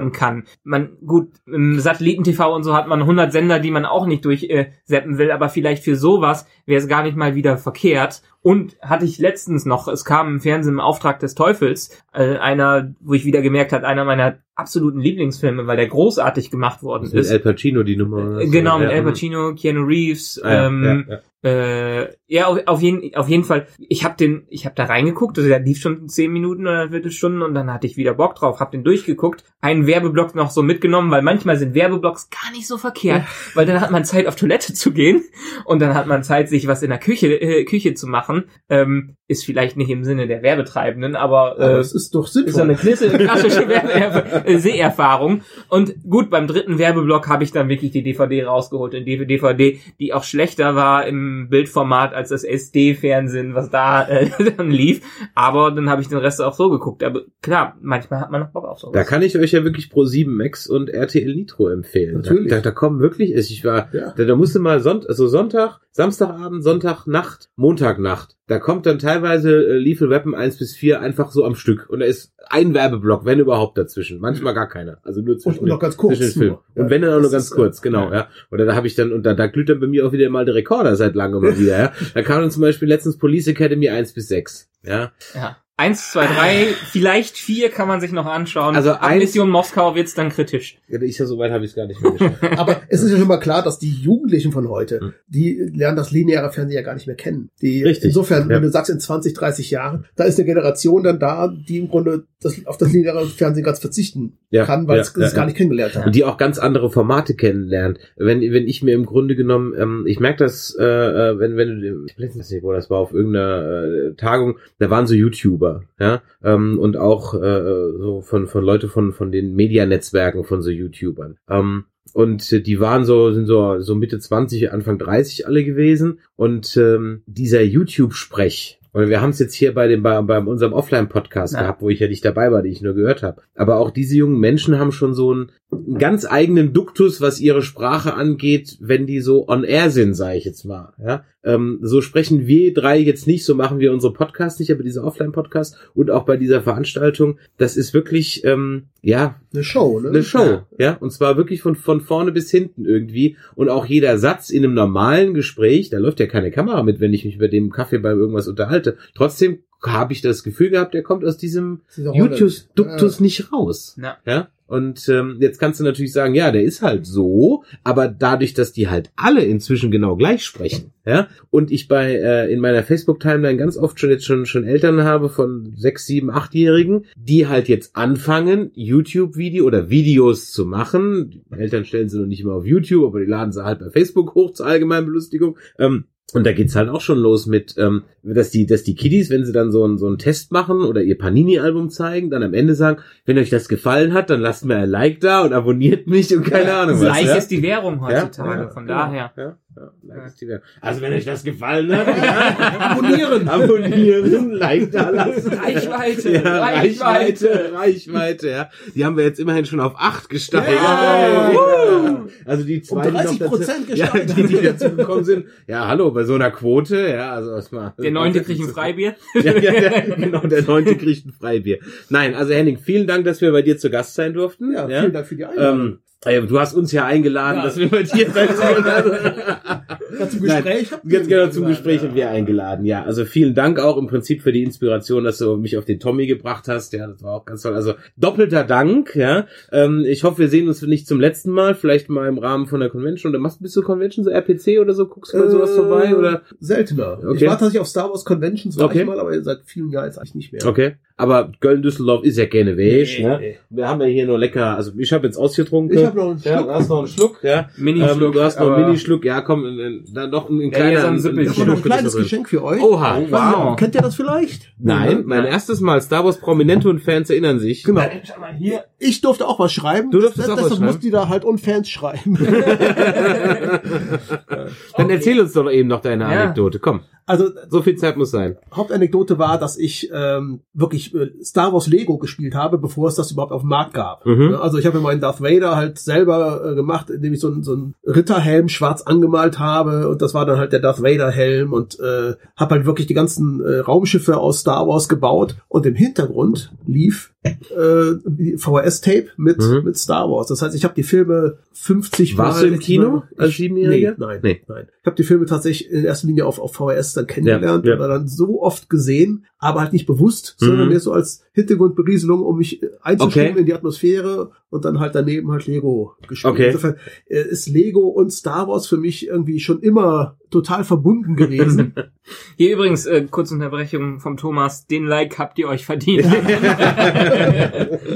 S3: Ja.
S2: kann. Man, gut, im Satelliten-TV und so hat man 100 Sender, die man auch nicht durchseppen äh, seppen will, aber vielleicht für sowas wäre es gar nicht mal wieder verkehrt. Und hatte ich letztens noch, es kam im Fernsehen im Auftrag des Teufels, äh, einer, wo ich wieder gemerkt hat, einer meiner absoluten Lieblingsfilme, weil der großartig gemacht worden
S3: ist mit
S2: ist.
S3: Al Pacino die Nummer. oder so.
S2: Genau, mit
S3: Ja,
S2: Al. Pacino, Keanu Reeves.
S3: Ah, ja,
S2: ähm,
S3: ja.
S2: Äh, ja, auf, auf, jeden, auf jeden Fall. Ich habe den, ich habe da reingeguckt, also der lief schon zehn Minuten oder eine Viertelstunde und dann hatte ich wieder Bock drauf, hab den durchgeguckt, einen Werbeblock noch so mitgenommen, weil manchmal sind Werbeblocks gar nicht so verkehrt, weil dann hat man Zeit auf Toilette zu gehen und dann hat man Zeit, sich was in der Küche, äh, Küche zu machen. Ähm, ist vielleicht nicht im Sinne der Werbetreibenden, aber,
S1: Aber
S2: äh,
S1: es ist doch
S2: ist
S1: sinnvoll.
S2: eine klasse- klassische Werbe- äh, Seherfahrung. Und gut, beim dritten Werbeblock habe ich dann wirklich die DVD rausgeholt. Und die DVD, die auch schlechter war im Bildformat als das SD-Fernsehen, was da äh, dann lief. Aber dann habe ich den Rest auch so geguckt. Aber klar, manchmal hat man noch Bock auf sowas.
S3: Da kann ich euch ja wirklich Pro 7 Max und RTL Nitro empfehlen.
S1: Natürlich.
S3: Da, da, kommen wirklich, ich war,
S1: Ja.
S3: da, da musste mal Sonntag, also Sonntag, Samstagabend, Sonntagnacht, Montagnacht. Da kommt dann teilweise äh, Lethal Weapon 1 bis 4 einfach so am Stück. Und da ist ein Werbeblock, wenn überhaupt dazwischen. Manchmal gar keiner. Also nur zwischen,
S1: und noch ganz kurz.
S3: zwischen den Filmen.
S1: nur.
S3: Und wenn dann auch nur ganz
S1: ist, äh,
S3: kurz, genau, ja. Oder da habe ich dann, und da, da glüht dann bei mir auch wieder mal der Rekorder seit langem mal wieder, ja. Da kam dann zum Beispiel letztens Police Academy 1 bis 6. Ja.
S2: Ja. Eins, zwei, drei, vielleicht vier kann man sich noch anschauen.
S3: Also
S2: Ab
S3: eins-
S2: Mission Moskau wird's dann kritisch.
S3: Ja, Ich ja so weit habe ich es gar nicht mehr geschafft.
S1: Aber es ist ja schon mal klar, dass die Jugendlichen von heute,
S3: Hm.
S1: die lernen das lineare Fernsehen ja gar nicht mehr kennen. Die,
S3: Richtig,
S1: Insofern,
S3: ja.
S1: wenn du sagst, in 20, 30 Jahren, da ist eine Generation dann da, die im Grunde das, auf das lineare Fernsehen ganz verzichten
S3: Ja,
S1: kann, weil
S3: ja,
S1: es
S3: ja,
S1: es gar nicht kennengelernt hat.
S3: und die auch ganz andere Formate kennenlernt. Wenn, wenn ich mir im Grunde genommen, ähm, ich merke das, äh, äh, wenn, wenn du, ich weiß nicht, wo das war, auf irgendeiner äh, Tagung, da waren so YouTuber, ja, ähm, und auch äh, so von, von Leute von, von den Medianetzwerken von so YouTubern. Ähm, und die waren so, sind so, so Mitte 20, Anfang 30 alle gewesen. Und ähm, dieser YouTube-Sprech, oder wir haben es jetzt hier bei dem, bei, bei unserem Offline-Podcast
S2: Ja.
S3: gehabt, wo ich ja nicht dabei war, die ich nur gehört habe. Aber auch diese jungen Menschen haben schon so einen, einen ganz eigenen Duktus, was ihre Sprache angeht, wenn die so on air sind, sage ich jetzt mal. Ja? Ähm, so sprechen wir drei jetzt nicht, so machen wir unsere Podcasts nicht, aber diese Offline-Podcast und auch bei dieser Veranstaltung, das ist wirklich, ähm, ja,
S1: Eine Show, ne?
S3: eine Show, ja. und zwar wirklich von, von vorne bis hinten irgendwie. Und auch jeder Satz in einem normalen Gespräch, da läuft ja keine Kamera mit, wenn ich mich bei dem Kaffee bei irgendwas unterhalte. Trotzdem habe ich das Gefühl gehabt, der kommt aus diesem. YouTube-Duktus nicht raus.
S2: Ja.
S3: Ja. Und ähm, jetzt kannst du natürlich sagen, ja, der ist halt so, aber dadurch, dass die halt alle inzwischen genau gleich sprechen, ja, und ich bei äh, in meiner Facebook-Timeline ganz oft schon jetzt schon schon Eltern habe von sechs, sieben, achtjährigen, die halt jetzt anfangen, YouTube-Video oder Videos zu machen. Die Eltern stellen sie noch nicht immer auf YouTube, aber die laden sie halt bei Facebook hoch zur allgemeinen Belustigung. Ähm, und da geht's halt auch schon los mit, ähm, dass die, dass die Kiddies, wenn sie dann so einen so einen Test machen oder ihr Panini-Album zeigen, dann am Ende sagen, wenn euch das gefallen hat, dann lasst mir ein Like da und abonniert mich und keine Ahnung was.
S2: Like
S3: ja?
S2: ist die Währung heutzutage,
S3: Ja,
S2: von
S3: genau.
S2: daher.
S3: Ja, ja, like ist die. Also wenn euch das gefallen hat,
S1: Abonnieren.
S3: abonnieren, Like da lassen.
S2: Reichweite,
S3: Ja,
S2: Reichweite.
S3: Reichweite, Reichweite, ja. Die haben wir jetzt immerhin schon auf acht gesteigert.
S2: Ja.
S3: Also die zwei,
S1: Um 30%
S3: die noch dazu, ja, die, die dazu gekommen sind. Ja, hallo, bei so einer Quote, ja, also was mal.
S2: Der neunte kriegt ein Freibier.
S3: Ja, ja, ja, genau, der neunte kriegt ein Freibier. Nein, also Henning, vielen Dank, dass wir bei dir zu Gast sein durften.
S1: Ja, vielen Dank für die Einladung.
S3: Ähm, äh, du hast uns ja eingeladen,
S1: Ja.
S3: dass wir bei dir sein sollen.
S1: Ja, zum
S3: Nein,
S1: Gespräch
S3: Ganz
S1: mich
S3: genau, zum Gespräch
S1: ja.
S3: haben wir eingeladen, ja. Also vielen Dank auch im Prinzip für die Inspiration, dass du mich auf den Tommy gebracht hast. Ja, das war auch ganz toll. Also doppelter Dank, ja. Ähm, ich hoffe, wir sehen uns nicht zum letzten Mal, vielleicht mal im Rahmen von der Convention. Oder machst bist du Convention, so RPC oder so? Guckst du mal sowas
S1: Äh,
S3: vorbei? Oder?
S1: Seltener.
S3: Okay.
S1: Ich war tatsächlich auf Star Wars Conventions, war
S3: Okay.
S1: ich mal, aber seit vielen Jahren jetzt eigentlich nicht mehr.
S3: Okay. Aber Köln-Düsseldorf ist ja gerne weg,
S1: Nee,
S3: ne?
S1: nee.
S3: Wir haben ja hier nur lecker, also ich habe jetzt ausgetrunken.
S1: Ich habe noch einen
S3: ja,
S1: Schluck.
S3: du hast noch einen Schluck, ja.
S2: Mini-Schluck,
S3: Ähm, du hast noch einen Minischluck, ja, komm, äh, äh, dann noch ein, ein
S2: Ja,
S3: kleiner
S2: ein
S3: ein-
S2: Sippelchen.
S1: Ich habe noch ein
S3: Schluck
S1: kleines. Geschenk für euch.
S3: Oha.
S1: Nicht,
S2: Wow.
S1: Kennt ihr das vielleicht?
S3: Nein, mein
S2: Ja.
S3: erstes Mal Star Wars Prominente und Fans erinnern sich.
S1: Genau.
S2: Schau mal hier.
S1: Ich durfte auch was schreiben.
S3: Du durftest
S1: das,
S3: auch was
S1: das
S3: schreiben?
S1: mussten die da halt und Fans schreiben.
S3: Dann erzähl uns doch eben noch deine
S2: Ja.
S3: Anekdote. Komm,
S1: also
S3: so viel Zeit muss sein.
S1: Hauptanekdote war, dass ich ähm, wirklich äh, Star Wars Lego gespielt habe, bevor es das überhaupt auf dem Markt gab.
S3: Mhm.
S1: Ja, Also ich habe mir meinen Darth Vader halt selber äh, gemacht, indem ich so einen so einen Ritterhelm schwarz angemalt habe und das war dann halt der Darth Vader Helm und äh, habe halt wirklich die ganzen äh, Raumschiffe aus Star Wars gebaut und im Hintergrund lief äh, VHS-Tape mit
S3: Mhm.
S1: mit Star Wars. Das heißt, ich habe die Filme 50
S3: Warst
S1: Mal
S3: du im Kino als Siebenjähriger?
S1: Nee, nein,
S3: Nee.
S1: nein. Ich habe die Filme tatsächlich in erster Linie auf, auf VHS dann kennengelernt
S3: Ja, ja.
S1: oder dann so oft gesehen, aber halt nicht bewusst, sondern
S3: Mhm.
S1: mehr so als Hintergrundberieselung, um mich einzustimmen
S3: Okay.
S1: in die Atmosphäre und dann halt daneben halt Lego gespielt.
S3: Okay.
S1: Insofern äh, ist Lego und Star Wars für mich irgendwie schon immer total verbunden gewesen.
S2: Hier übrigens, äh, kurze Unterbrechung vom Thomas. Den Like habt ihr euch verdient.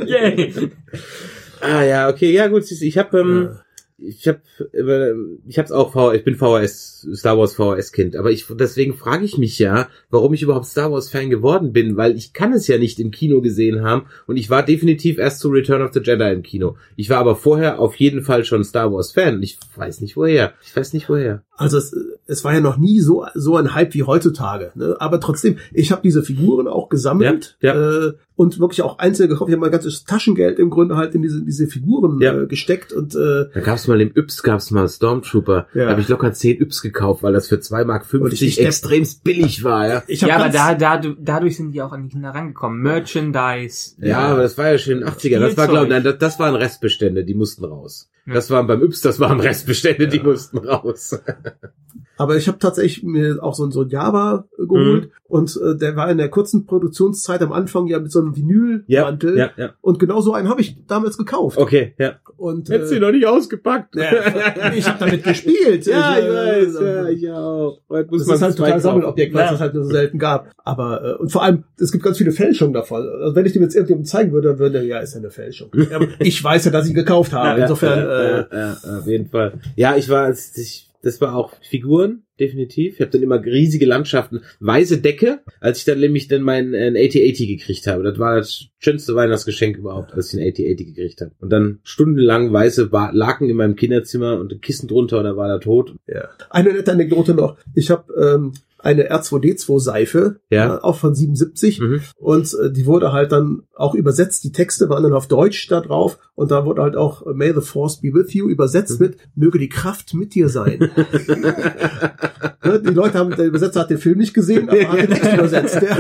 S2: Yay.
S3: Ah ja, okay, ja gut, ich habe ähm, ich habe ich hab's auch ich bin VHS Star Wars VHS Kind, aber ich deswegen frage ich mich ja, warum ich überhaupt Star Wars Fan geworden bin, weil ich kann es ja nicht im Kino gesehen haben und ich war definitiv erst zu Return of the Jedi im Kino. Ich war aber vorher auf jeden Fall schon Star Wars Fan. Ich weiß nicht woher. Ich weiß nicht woher.
S1: Also es, es war ja noch nie so so ein Hype wie heutzutage. Ne? Aber trotzdem, ich habe diese Figuren auch gesammelt
S3: Ja, ja.
S1: Äh, und wirklich auch einzeln gekauft. Ich habe mein ganzes Taschengeld im Grunde halt in diese diese Figuren
S3: Ja.
S1: äh, gesteckt und äh,
S3: Da gab's mal im Yps gab's mal Stormtrooper.
S1: Ja.
S3: Da habe ich locker 10 Yps gekauft, weil das für 2 Mark
S1: Und ich-
S3: 50
S1: ich-
S3: extremst billig war, ja.
S1: ich hab
S2: Ja, aber da, da, du- dadurch sind die auch an die Kinder rangekommen. Merchandise.
S3: Ja, aber das war ja schon in den 80er. Das war, glaube nein, das, das waren Restbestände, die mussten raus.
S2: Ja.
S3: Das waren beim Yps, das waren Restbestände, die mussten raus.
S1: Aber ich habe tatsächlich mir auch so, ein- so ein Java geholt
S3: Mhm.
S1: und äh, der war in der kurzen Produktionszeit am Anfang ja mit so einem Vinylmantel
S3: ja, ja.
S1: und genau so einen habe ich damals gekauft.
S3: Okay, ja.
S1: Und
S3: Hättest du
S1: äh,
S3: ihn noch nicht ausgepackt.
S1: ja, ich habe damit gespielt.
S3: ja, ich
S1: äh,
S3: weiß, ja, ich auch. Heute muss
S1: das ist halt total
S3: kaufen.
S1: Sammelobjekt, weil es
S2: Ja.
S1: das halt nur so selten gab. Aber äh, und vor allem, es gibt ganz viele Fälschungen davon. Also wenn ich dem jetzt irgendjemandem zeigen würde, dann würde er, ja, ist ja eine Fälschung. Ja, ich weiß ja, dass ich ihn gekauft habe.
S3: Ja,
S1: Insofern,
S3: ja,
S1: äh,
S3: ja, ja, auf jeden Fall. Ja, ich war, als ich, das war auch Figuren, definitiv. Ich habe dann immer riesige Landschaften, weiße Decke, als ich dann nämlich dann mein äh, 8080 gekriegt habe. Das war das schönste Weihnachtsgeschenk überhaupt, als ich den 8080 gekriegt habe. Und dann stundenlang weiße Ba- Laken in meinem Kinderzimmer und ein Kissen drunter und dann war er tot.
S1: Ja. Eine nette Anekdote noch. Ich habe ähm, eine R2D2-Seife,
S3: Ja.
S1: äh, auch von 77.
S3: Mhm.
S1: Und äh, die wurde halt dann auch übersetzt. Die Texte waren dann auf Deutsch da drauf. Und da wurde halt auch äh, May the Force be with you übersetzt
S3: Mhm.
S1: mit Möge die Kraft mit dir sein. Ne, die Leute haben, der Übersetzer hat den Film nicht gesehen, aber hat den Text übersetzt. Ja.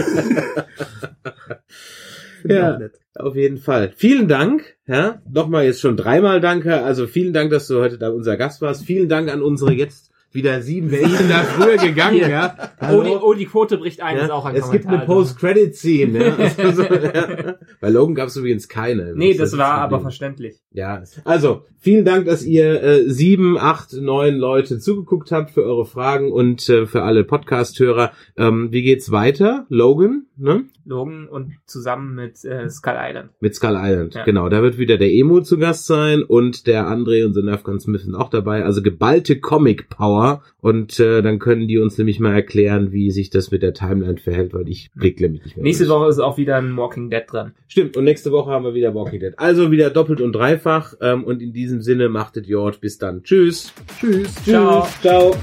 S3: Ja. Auf jeden Fall. Vielen Dank. Ja, nochmal jetzt schon dreimal danke. Also vielen Dank, dass du heute da unser Gast warst. Vielen Dank an unsere jetzt wieder sieben Welchen da früher gegangen.
S2: Hier.
S3: Ja.
S2: Oh, die, oh, die Quote bricht ein, ist auch
S3: Ja,
S2: ein
S3: es gibt eine
S2: Kommentar.
S3: Post-Credit-Scene. Ja. Also, ja. Bei Logan gab es übrigens keine.
S2: Nee, das
S3: ist
S2: war aber
S3: Problem.
S2: verständlich.
S3: Ja, also vielen Dank, dass ihr äh, sieben, acht, neun Leute zugeguckt habt für eure Fragen und äh, für alle Podcast-Hörer. Ähm, wie geht's weiter? Logan, ne?
S2: Logan und zusammen mit äh, Skull Island.
S3: Mit Skull Island.
S2: Ja.
S3: Genau, da wird wieder der Emo zu Gast sein und der André und The Nerfgun Smith sind auch dabei. Also geballte Comic Power. Und äh, dann können die uns nämlich mal erklären, wie sich das mit der Timeline verhält, weil ich blick nämlich nicht mehr.
S2: Nächste
S3: durch.
S2: Woche ist auch wieder ein Walking Dead dran.
S3: Stimmt, und nächste Woche haben wir wieder Walking Dead. Also wieder doppelt und dreifach. Ähm, und in diesem Sinne machtet Jord. Bis dann. Tschüss.
S1: Tschüss.
S2: Ciao.
S3: Ciao.